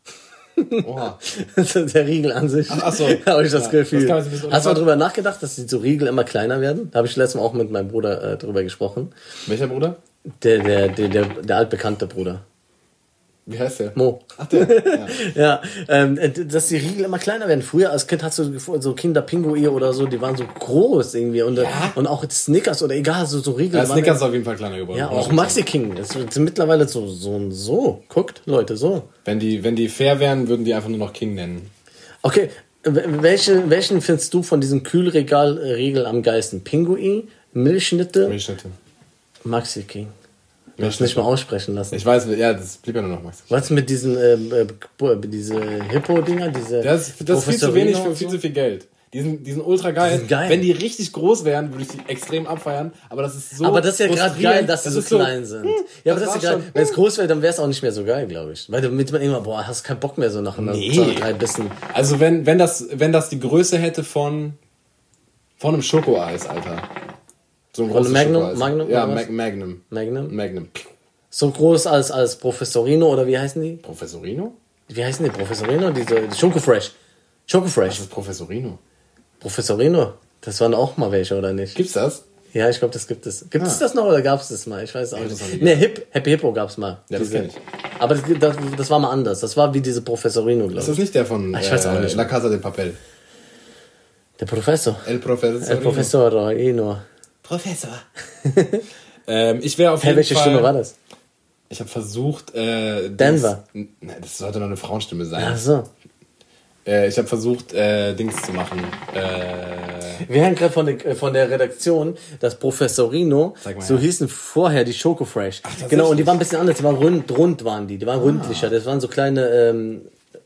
Oha. Der Riegel an sich. ach so. habe ich das Ja, Gefühl. das Hast du mal drüber nachgedacht, dass die so Riegel immer kleiner werden? Da habe ich letztes Mal auch mit meinem Bruder äh, drüber gesprochen. Welcher Bruder? Der, der, der, der, der altbekannte Bruder. Wie heißt der? Mo. Ach, der. Ja. Ja, ähm, äh, dass die Riegel immer kleiner werden. Früher als Kind hast du so Kinderpinguine oder so, die waren so groß irgendwie. Und, äh, und auch Snickers oder egal, so, so Riegel. Ja, waren Snickers ist auf jeden Fall kleiner geworden. Ja, auch Maxi King. Das sind mittlerweile so, so, so. Guckt, Leute, so. Wenn die, wenn die fair wären, würden die einfach nur noch King nennen. Okay, w- welche, welchen findest du von diesem Kühlregalriegel am geilsten? Pinguin, Milchschnitte, Milchschnitte. Maxi King. Du hast nicht mal aussprechen lassen. Ich weiß, ja, das blieb ja nur noch Maxi. Was mit diesen, ähm, äh, äh, diese Hippo-Dinger, diese. Das, das ist viel zu wenig für viel so? zu viel Geld. Die sind, die sind ultra geil. sind geil. Wenn die richtig groß wären, würde ich die extrem abfeiern. Aber das ist so. Aber das ist ja gerade geil, dass sie so ist klein sind. Ja, aber das das ist ja schon. Wenn es groß wäre, dann wäre es auch nicht mehr so geil, glaube ich. Weil damit man immer, boah, hast keinen Bock mehr so nach einer Nee. drei Bissen. Also wenn, wenn das, wenn das die Größe hätte von, von einem Schokoeis, Alter. So ein Von großes Magnum-. Magnum Ja, Mag was? Magnum. Magnum. Magnum. So groß als, als Professorino oder wie heißen die? Professorino? Wie heißen die? Professorino? Diese Schokofresh. Schokofresh. Das ist Professorino. Professorino. Das waren auch mal welche, oder nicht? Gibt's das? Ja, ich glaube, das gibt es. Gibt es das noch oder gab es das mal? Ich weiß auch das nicht. Nee, Hip, Happy Hippo gab es mal. Ja, das Diese- kenn ich. Aber das, das, das war mal anders. Das war wie diese Professorino, Ist glaube das ich. nicht der von ich weiß auch äh, nicht. La Casa de Papel? Der Professor. El Professorino. Der Professorino. Professor. ähm, ich wäre auf Hey, jeden welche Fall... Stimme war das? Ich habe versucht... Äh, Denver. Dings, Nein, das sollte doch eine Frauenstimme sein. Ach so. Äh, ich habe versucht, äh, Dings zu machen. Äh, Wir hören gerade von, der- äh, von der Redaktion, dass Professorino, mal, so ja. hießen vorher die Schokofresh. tatsächlich? genau, und die waren ein bisschen anders. Die waren rund, rund waren die. Die waren rundlicher. Das waren so kleine ähm,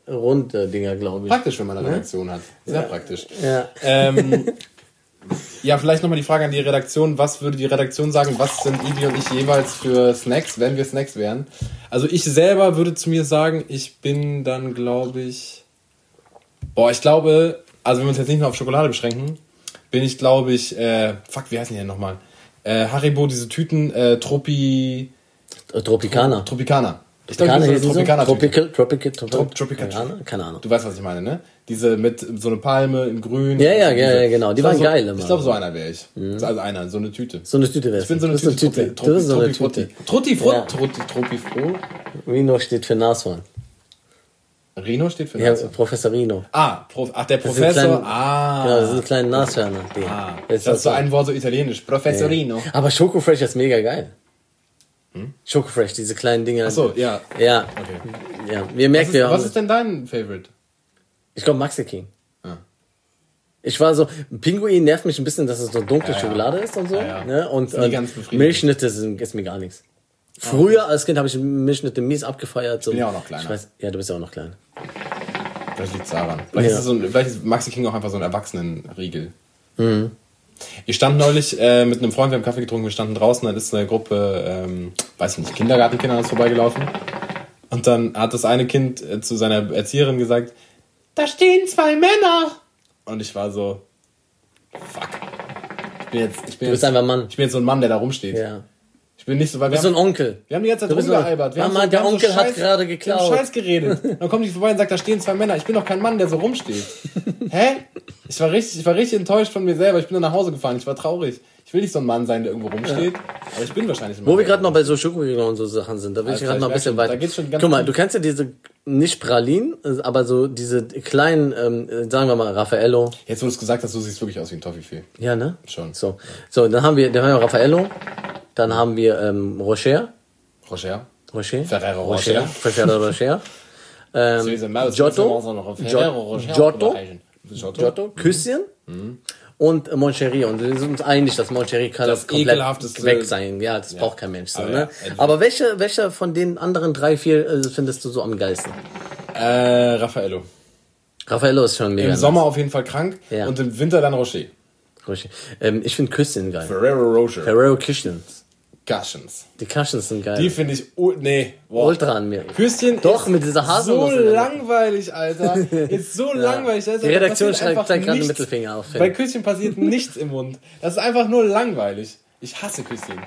runde Dinger, glaube ich. praktisch, wenn man eine Redaktion hat. Sehr praktisch. Ja. Ähm, ja, vielleicht nochmal die Frage an die Redaktion. Was würde die Redaktion sagen? Was sind Ivi und ich jeweils für Snacks, wenn wir Snacks wären? Also ich selber würde zu mir sagen, ich bin dann, glaube ich... Boah, ich glaube, also wenn wir uns jetzt nicht nur auf Schokolade beschränken, bin ich, glaube ich... Äh, fuck, wie heißen die denn nochmal? Äh, Haribo, diese Tüten, äh, Tropi... Äh, Tropicana. Tropicana. Ich glaube, Tropicana so eine Tropicana-Tüte. Tropical, Tropical, Tropical, Trop- Tropical. Tropicana? Keine Ahnung. Du weißt, was ich meine, ne? Diese mit so eine Palme in grün. Ja, ja, ja, ja, genau. Die waren geil immer. Mhm. Ich glaube, so einer wäre ich. Also einer, so eine Tüte. So eine Tüte wär's. Ich bin so eine Tüte. Du bist so eine Frutti. Tüte. Trutti Frut. Ja. Trutti, Froh. Rino steht für Nashorn. Rino steht für Ja, Nase. Professor Rino. Ah, Prof, ach, der Professor. kleine- ah. Genau, das sind kleine Nashörner. Ah. Das ist so ein Wort so italienisch. Professorino. Aber Schokofresh ist mega geil. Schokofresh, diese kleinen Dinger. Ach so, ja. Ja, Okay. ja. Wir merken, Was wir ist, was haben, ist denn dein Favorite? ich glaube Maxi King. Ah. Ich war so, Pinguin nervt mich ein bisschen, dass es so dunkle Ja, ja. Schokolade ist und so. Ja, ja. Ne? Und, und. Milchschnitte sind, ist mir gar nichts. Früher als Kind habe ich Milchschnitte mies abgefeiert. So. bin ja auch noch kleiner. Ich weiß, ja, du bist ja auch noch klein. Vielleicht liegt es daran. Vielleicht, Ja. ist so ein, vielleicht ist Maxi King auch einfach so ein Erwachsenenriegel. Mhm. Ich stand neulich äh, mit einem Freund, wir haben Kaffee getrunken, wir standen draußen, dann ist eine Gruppe, ähm, weiß ich nicht, Kindergartenkinder an uns vorbeigelaufen. Und dann hat das eine Kind äh, zu seiner Erzieherin gesagt, da stehen zwei Männer. Und ich war so, fuck. Ich bin jetzt, ich bin Du bist jetzt, einfach Mann. ich bin jetzt so ein Mann, der da rumsteht. Ja. Ich bin nicht so, weil Du wir bist so ein haben, Onkel. wir haben die ganze Zeit Du so- rumgealbert. Wir haben Mama, so, wir der haben so Onkel hat Scheiß- gerade Wir geklaut. haben Scheiß geredet. Dann kommt die vorbei und sagt, da stehen zwei Männer. Ich bin doch kein Mann, der so rumsteht. Hä? Ich war richtig, ich war richtig enttäuscht von mir selber. Ich bin dann nach Hause gefahren. Ich war traurig. Ich will nicht so ein Mann sein, der irgendwo rumsteht. Aber ich bin wahrscheinlich ein Mann. Wo wir gerade noch bei so Schokoriegeln und so Sachen sind, da will ich Alter, gerade ich mal ein bisschen weiter. da geht's schon ganz Guck mal, du kennst ja diese, nicht Pralinen, aber so diese kleinen, ähm, sagen wir mal, Raffaello. Jetzt, wo du es gesagt hast, du siehst wirklich aus wie ein Toffifee. Ja, ne? Schon. So, so dann haben wir, dann haben wir Raffaello, dann haben wir ähm, Rocher. Roger. Rocher? Ferrero Rocher. Rocher. Ferrero Rocher. Ähm, Giotto. Rocher. Giotto. Giotto. Giotto. Küsschen. und Moncherie. Und wir sind uns einig, dass Moncherie kann Das komplett weg sein. Ja, das braucht kein Mensch. So, Aber ne? ja, entweder- Aber welche, welche von den anderen drei, vier äh, findest du so am geilsten? Äh, Raffaello. Raffaello ist schon mega. Im Sommer auf jeden Fall krank Ja. und im Winter dann Rocher. Ähm, ich finde Küsschen geil. Ferrero Rocher. Ferrero Küsschens. Cushions. Die Küsschen sind geil. Die finde ich, nee, boah. Ultra an mir. Küsschen Doch, mit dieser Haselnuss So in der Mitte. langweilig, Alter. Ist so langweilig. Da ist Die einfach- Redaktion passiert schreibt einfach gerade den nichts. Mittelfinger auf. Bei Küsschen passiert nichts im Mund. Das ist einfach nur langweilig. Ich hasse Küsschen.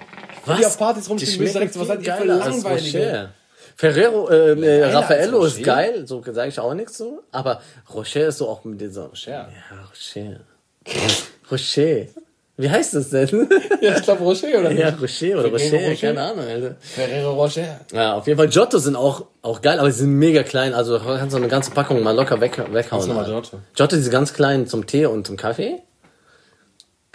Wenn die auf Partys rumstehen, will ich direkt so, was seid ihr für langweilige? Rocher. Ferrero, äh, äh, Raffaello ist Rocher? geil, so sage ich auch nichts so. Aber Rocher ist so auch mit dieser. Rocher. Ja, Rocher. Rocher. Wie heißt das denn? Ja, ich glaube Rocher, oder ja, nicht? Rocher oder Ferrero Rocher, Rocher? keine Ahnung, Alter. Ferrero Rocher. Ja, auf jeden Fall. Giotto sind auch, auch geil, aber sie sind mega klein. Also kannst du eine ganze Packung mal locker weg, weghauen. ist nochmal. Giotto? Giotto, diese ganz kleinen zum Tee und zum Kaffee.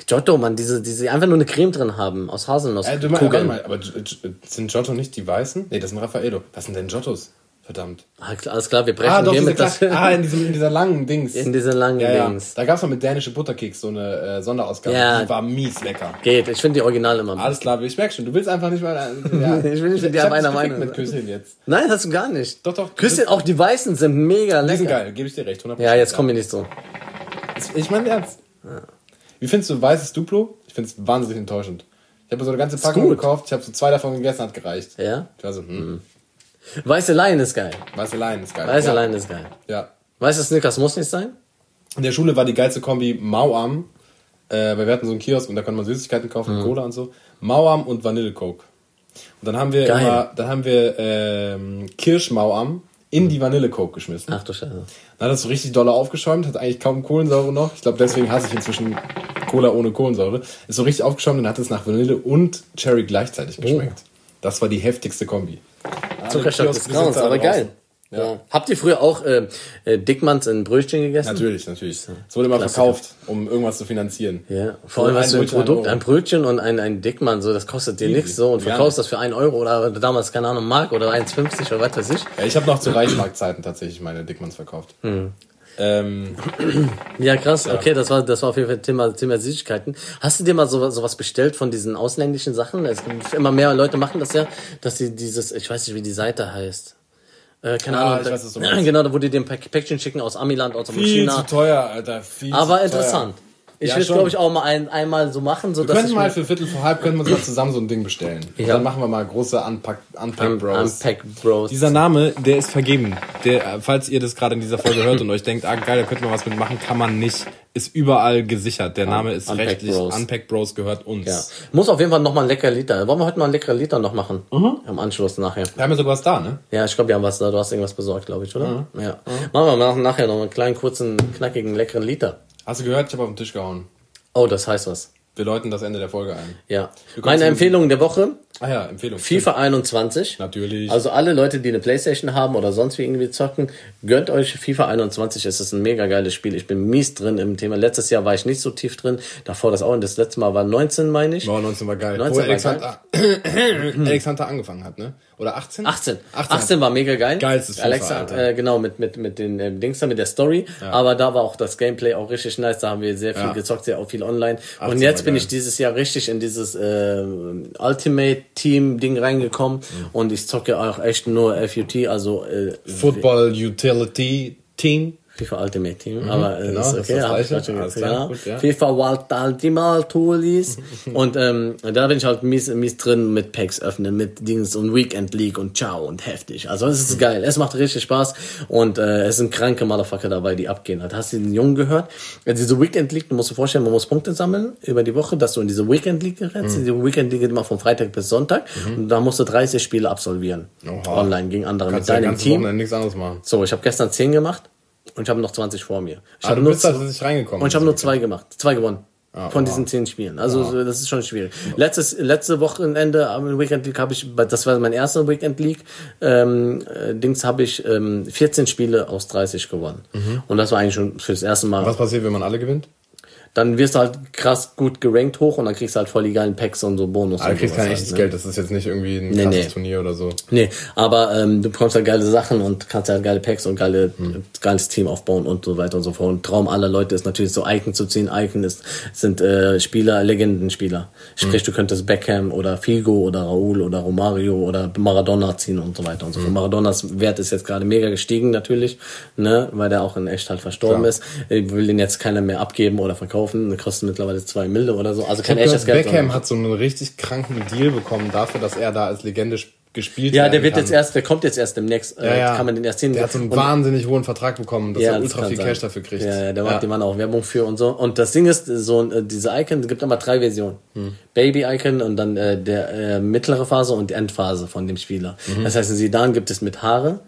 Giotto, man, diese, diese einfach nur eine Creme drin haben aus Haselnuss. Äh, du mal, mal, aber sind Giotto nicht die Weißen? Nee, das sind Raffaello. Was sind denn Giottos? Verdammt. Alles klar, wir brechen Ah, doch, hiermit das. Ah in, diesem, in dieser langen Dings. In dieser langen ja, ja. Dings. Da gab's noch mit dänische Butterkeks so eine äh, Sonderausgabe. Ja. Die war mies lecker. Geht, ich finde die Original immer. Alles klar, ich merk schon, du willst einfach nicht mal. äh, Ja. Ich will nicht mit dir hab auf einer dich gefickt Meinung mit Küsschen jetzt. Nein, hast du gar nicht. Doch, doch. Küsschen, auch die Weißen sind mega lecker. Die sind geil, gebe ich dir recht. 100%. Ja, jetzt kommen wir nicht so. Ich meine ernst. Wie findest du weißes Duplo? Ich finde es wahnsinnig enttäuschend. Ich habe so eine ganze Packung gekauft, ich habe so zwei davon gegessen, hat gereicht. Ja? Ich war so, hm, Weiße Lion ist geil. weiße Leinen ist geil. Weiße ja. Lion ist geil. Ja. Weiße Snickers muss nicht sein? In der Schule war die geilste Kombi Mauam, äh, weil wir hatten so einen Kiosk und da konnte man Süßigkeiten kaufen, Cola und so. Mauam und Vanillecoke. Und dann haben wir Geil. immer, dann haben wir ähm, Kirschmauam in die Vanillecoke geschmissen. Ach du Scheiße. Dann hat das so richtig dolle aufgeschäumt, hat eigentlich kaum Kohlensäure noch. Ich glaube, deswegen hasse ich inzwischen Cola ohne Kohlensäure. Ist so richtig aufgeschäumt und hat es nach Vanille und Cherry gleichzeitig geschmeckt. Das war die heftigste Kombi. Zuckerstoff des Kioskbesitzer Grauens, aber geil. Ja. Habt ihr früher auch äh, äh, Dickmanns in Brötchen gegessen? Natürlich, natürlich. Es wurde immer Klassiker. verkauft, um irgendwas zu finanzieren. Ja, vor allem hast du ein Brötchen, Produkt, ein Brötchen und ein, ein Dickmann, so, das kostet dir nichts, so, und verkaufst das für 1 Euro oder damals, keine Ahnung, Mark oder 1,50 oder was weiß ich. Ja, ich habe noch zu Reichmarktzeiten tatsächlich meine Dickmanns verkauft. Hm. Ähm, Ja, krass, okay, das war, das war auf jeden Fall Thema, Thema Süßigkeiten. Hast du dir mal so, sowas bestellt von diesen ausländischen Sachen? Es gibt immer mehr Leute machen das ja, dass sie dieses, ich weiß nicht, wie die Seite heißt. Äh, keine Ah, Ahnung. da- weiß, genau, da wo die den Pack- Päckchen schicken aus Amiland, aus viel China. zu teuer, Alter. Viel Aber interessant. Teuer. Ich Ja, will es, glaube ich, auch mal ein, einmal so machen, so Wir dass könnten ich mal für Viertel vor halb können wir uns mal zusammen so ein Ding bestellen. Und Ja. dann machen wir mal große Unpack, Unpack Un- Bros. Unpack Bros. Dieser Name, der ist vergeben. Der, äh, falls ihr das gerade in dieser Folge hört und euch denkt, ah geil, da könnte man was mitmachen, kann man nicht. Ist überall gesichert. Der Name ist Unpack rechtlich. Bros. Unpack Bros gehört uns. Ja. Muss auf jeden Fall nochmal ein lecker Liter. Wollen wir heute mal ein lecker Liter noch machen? Im Anschluss nachher. Wir haben ja sogar was da, ne? Ja, ich glaube, wir haben was da. Du hast irgendwas besorgt, glaube ich, oder? Ja. Machen wir mal nachher noch einen kleinen, kurzen, knackigen, leckeren Liter. Hast du gehört? Ich habe auf den Tisch gehauen. Oh, das heißt was. Wir läuten das Ende der Folge ein. Ja. Meine Empfehlung der Woche, Ah ja, Empfehlung. FIFA 21. Natürlich. Also alle Leute, die eine Playstation haben oder sonst wie irgendwie zocken, gönnt euch FIFA 21. Es ist ein mega geiles Spiel. Ich bin mies drin im Thema. Letztes Jahr war ich nicht so tief drin. Davor das auch. Und das letzte Mal war 19, meine ich. Boah, 19 war geil. 19 Wo war Alex, Hunter, Alex Hunter angefangen hat, ne? Oder 18? 18. 18. 18, war mega geil. Geilstes Alexa, Alter. äh, genau, mit, mit, mit den ähm, Dings da, mit der Story. Aber da war auch das Gameplay auch richtig nice. Da haben wir sehr viel Ja. gezockt, sehr auch viel online. 18 Und jetzt bin geil. ich dieses Jahr richtig in dieses äh, Ultimate Team Ding reingekommen. Mhm. Und ich zocke auch echt nur FUT, also äh, Football Utility Team. FIFA Ultimate Team, aber äh, genau, ist das ist okay, das ich Gleiche. ja. gut, ja. FIFA Wild Ultimate Tools und ähm, da bin ich halt mies, mies drin mit Packs öffnen, mit Dings und Weekend League und Ciao und heftig. Also es ist geil, es macht richtig Spaß und äh, es sind kranke Motherfucker dabei, die abgehen. Halt. Hast du den Jungen gehört? Ja, diese Weekend League, du musst dir vorstellen, man muss Punkte sammeln über die Woche, dass du in diese Weekend League gerätst. Mhm. Die Weekend League geht immer von Freitag bis Sonntag und da musst du 30 Spiele absolvieren. Oha. Online gegen andere Kannst mit ja deinem ganz Team. Nichts anderes machen. So, ich habe gestern 10 gemacht und ich habe noch 20 vor mir. Ich Ah, habe nur bist da tatsächlich reingekommen. und ich habe nur zwei gemacht, zwei gewonnen. Ah, von wow. diesen zehn Spielen. Also so, das ist schon schwierig. Letztes letzte Wochenende am Weekend League habe ich, das war mein erster Weekend League ähm, äh, Dings habe ich ähm, 14 Spiele aus 30 gewonnen. Und das war eigentlich schon fürs erste Mal. Was passiert, wenn man alle gewinnt? Dann wirst du halt krass gut gerankt hoch und dann kriegst du halt voll die geilen Packs und so Bonus. Aber du kriegst kein halt, echtes ne? Geld, das ist jetzt nicht irgendwie ein Nee, krasses nee. Turnier oder so. Nee, aber ähm, du bekommst halt geile Sachen und kannst halt geile Packs und geile, Hm. geiles Team aufbauen und so weiter und so fort. Und Traum aller Leute ist natürlich so Icon zu ziehen. Icon ist, sind äh, Spieler, Legendenspieler. Sprich, Hm. du könntest Beckham oder Figo oder Raúl oder Romario oder Maradona ziehen und so weiter und so Hm. fort. Maradonas Wert ist jetzt gerade mega gestiegen natürlich, ne, weil der auch in echt halt verstorben Klar. ist. Ich will den jetzt keiner mehr abgeben oder verkaufen. Der kostet mittlerweile zwei Mille oder so. Also kein echtes Geld. Beckham hat so einen richtig kranken Deal bekommen dafür, dass er da als Legende sp- gespielt ja, werden der wird kann. jetzt erst, der kommt jetzt erst demnächst, Ja, äh, ja. kann man den erst sehen. Der hat so einen Und- wahnsinnig hohen Vertrag bekommen, dass er das ultra viel sein. Cash dafür kriegt. Ja, ja, da macht die Mann auch Werbung für und so. Und das Ding ist, so äh, diese Icon, es gibt immer drei Versionen. Hm. Baby Icon und dann äh, der äh, mittlere Phase und die Endphase von dem Spieler. Mhm. Das heißt, in Sidan gibt es mit Haare.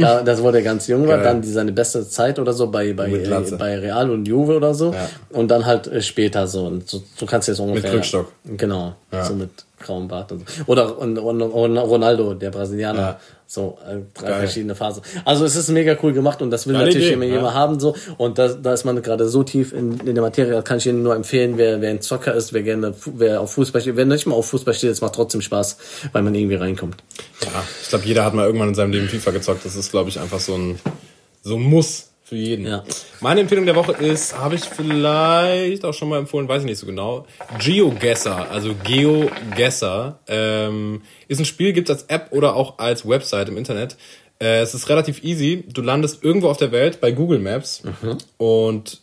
Da, das wo der ganz jung war, dann die, seine beste Zeit oder so bei bei, Mit äh, bei Real und Juve oder so Ja. und dann halt äh, später so und so, so kannst du jetzt ungefähr Krückstock. genau Ja. so mit grauem Bart und so. oder und, und, und Ronaldo der Brasilianer Ja. So äh, drei Geil. verschiedene Phasen also es ist mega cool gemacht und das will Geile natürlich Idee, immer ja. jemand haben so und da, da ist man gerade so tief in, in der Materie, kann ich Ihnen nur empfehlen, wer, wer ein Zocker ist, wer gerne, wer auf Fußball steht, wer nicht mal auf Fußball steht, es macht trotzdem Spaß, weil man irgendwie reinkommt. Ja, ich glaube, jeder hat mal irgendwann in seinem Leben FIFA gezockt. Das ist, glaube ich, einfach so ein, so ein Muss für jeden. Ja. Meine Empfehlung der Woche ist, habe ich vielleicht auch schon mal empfohlen, weiß ich nicht so genau. GeoGuessr, also GeoGuessr, ähm, ist ein Spiel, gibt's als App oder auch als Website im Internet. Äh, es ist relativ easy. Du landest irgendwo auf der Welt bei Google Maps Mhm. und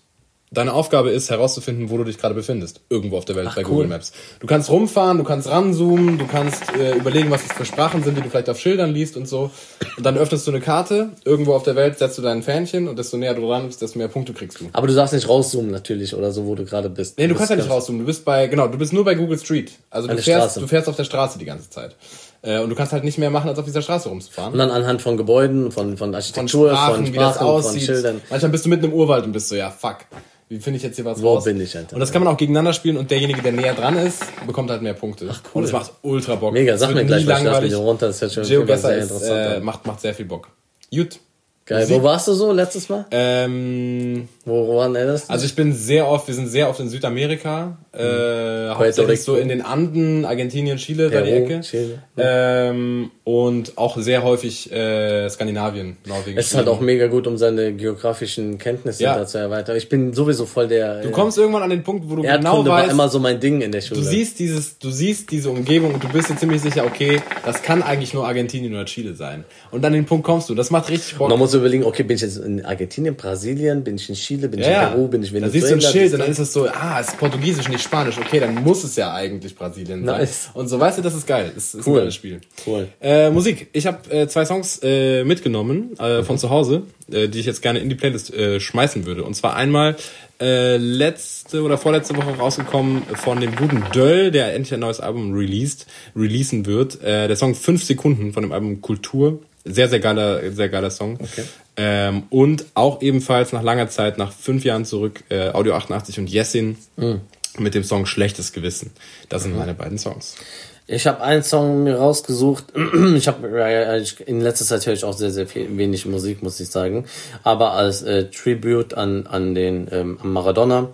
Deine Aufgabe ist herauszufinden, wo du dich gerade befindest. Irgendwo auf der Welt bei cool. Google Maps. Du kannst rumfahren, du kannst ranzoomen, du kannst äh, überlegen, was das für Sprachen sind, die du vielleicht auf Schildern liest und so. Und dann öffnest du eine Karte, irgendwo auf der Welt setzt du dein Fähnchen und desto näher du dran bist, desto mehr Punkte kriegst du. Aber du darfst nicht rauszoomen natürlich oder so, wo du gerade bist. Nee, du Das kannst ja nicht rauszoomen. Du bist bei, genau, du bist nur bei Google Street. Also du fährst, Straße. du fährst auf der Straße die ganze Zeit. Äh, und du kannst halt nicht mehr machen, als auf dieser Straße rumzufahren. Und dann anhand von Gebäuden, von, von Von Architektur, Sprachen, von wie das Sprachen, von aussieht. Schildern. Manchmal bist du mitten im Urwald und bist so, ja, fuck. Wie finde ich jetzt hier was Wo raus? bin ich, Alter? Und das kann man auch gegeneinander spielen und derjenige, der näher dran ist, bekommt halt mehr Punkte. Ach, cool. Und es macht ultra Bock. Mega, sag mir gleich, lass langweilig. runter, das schon Fall GeoGuessr sehr ist, interessant äh, macht, macht sehr viel Bock. Gut. Geil. Musik. Wo warst du so letztes Mal? Ähm, Wo waren erinnerst du also ich bin sehr oft, wir sind sehr oft in Südamerika, äh, Puerto hauptsächlich so in den Anden, Argentinien, Chile, da die Peru, Ecke. Chile. Ähm, und auch sehr häufig äh, Skandinavien, Norwegen. Es ist halt auch mega gut, um seine geografischen Kenntnisse Ja. da zu erweitern. Ich bin sowieso voll der. Du kommst irgendwann an den Punkt, wo du genau Erdkunde war weißt, immer so mein Ding in der Schule. du siehst dieses, du siehst diese Umgebung und du bist dir ziemlich sicher, okay, das kann eigentlich nur Argentinien oder Chile sein. Und an den Punkt kommst du. Das macht richtig Bock. Musst du überlegen, okay, bin ich jetzt in Argentinien, Brasilien, bin ich in Chile, bin ich Ja, in ja. Peru, bin ich da Venezuela? siehst du ein Schild und dann ist es so, ah, es ist Portugiesisch, nicht Spanisch. Okay, dann muss es ja eigentlich Brasilien sein. Nice. Und so, weißt du, das ist geil. Das ist Cool. ein geiles Spiel. Cool. Äh, Musik. Ich habe äh, zwei Songs äh, mitgenommen äh, von zu Hause, äh, die ich jetzt gerne in die Playlist äh, schmeißen würde. Und zwar einmal äh, letzte oder vorletzte Woche rausgekommen von dem guten Döll, der endlich ein neues Album released, releasen wird. Äh, der Song 5 Sekunden von dem Album Kultur. Sehr, sehr geiler, sehr geiler Song. Okay. Ähm, und auch ebenfalls nach langer Zeit, nach fünf Jahren zurück, äh, Audio 88 und Jessin mit dem Song Schlechtes Gewissen. Das sind meine beiden Songs. Ich habe einen Song mir rausgesucht. Ich habe in letzter Zeit höre ich auch sehr sehr viel wenig Musik, muss ich sagen. Aber als äh, Tribute an an den ähm, an Maradona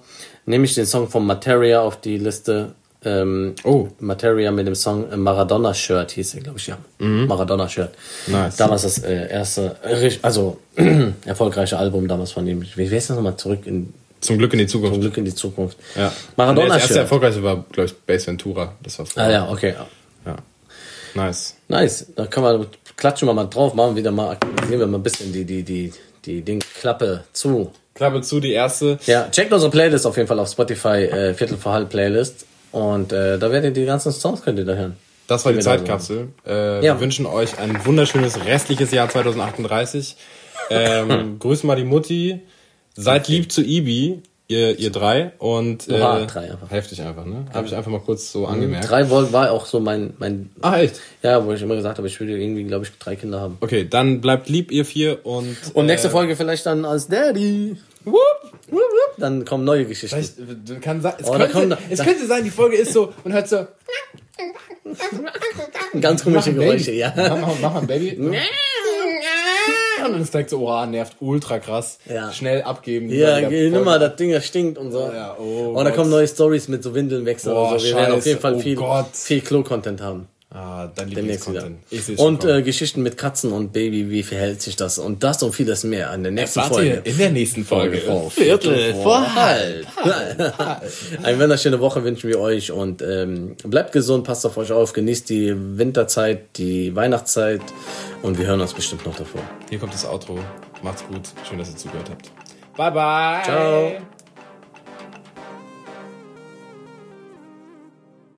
nehme ich den Song von Materia auf die Liste. Ähm, Oh. Materia mit dem Song Maradona Shirt hieß er, glaube ich, ja. Maradona Shirt. Mhm. Nice. Damals das äh, erste, äh, also erfolgreiche Album damals von ihm. Wie heißt das nochmal zurück in Zum Glück in die Zukunft. zum Glück in die Zukunft? Ja. Maradona Das erste Shirt. erfolgreiche war, glaube ich, Base Ventura. Das war Ah ja, okay. ja. Nice. Nice. Da kann man klatschen wir mal drauf, machen wieder mal sehen wir mal ein bisschen die die die die Dingklappe zu. Klappe zu, die erste. Ja, checkt unsere Playlist auf jeden Fall auf Spotify äh, Viertel vor halb Playlist und äh, da werdet ihr die ganzen Songs könnt ihr da hören. Das war die da Zeitkapsel. Äh, Ja. Wir wünschen euch ein wunderschönes restliches Jahr 2038. Ähm, grüß mal die Mutti. Seid lieb zu Ibi, ihr, ihr drei. Und äh, Oha, drei einfach. heftig einfach, ne? Habe ich einfach mal kurz so angemerkt. Drei Volt war auch so mein mein Ach echt? ja, wo ich immer gesagt habe, ich würde irgendwie glaube ich drei Kinder haben. Okay, dann bleibt lieb, ihr vier. Und, Und nächste äh, Folge vielleicht dann als Daddy. Wupp, wupp, wupp. Dann kommen neue Geschichten. Vielleicht, kann sein, es, Oh, da könnte, kommt da- es da- könnte sein, die Folge ist so und hört so. Ganz komische Geräusche, Baby. ja. Mach mal, mach ein Baby. und es direkt so, oh, nervt ultra krass. Ja. Schnell abgeben. Ja, geh, nimm mal, das Ding, das stinkt und so. Ja, oh und da Gott. kommen neue Stories mit so Windeln wechseln und so. Wir werden auf scheiße. jeden Fall Oh viel, Gott. viel Klo-Content haben. Ah, dein. Lieblingscontent. Und äh, Geschichten mit Katzen und Baby, wie verhält sich das? Und das und vieles mehr in der nächsten Erfahrt Folge. in der nächsten Folge. vor Viertel vor halb. Eine wunderschöne Woche wünschen wir euch und ähm, bleibt gesund, passt auf euch auf, genießt die Winterzeit, die Weihnachtszeit und wir hören uns bestimmt noch davor. Hier kommt das Outro. Macht's gut. Schön, dass ihr zugehört habt. Bye, bye. Ciao.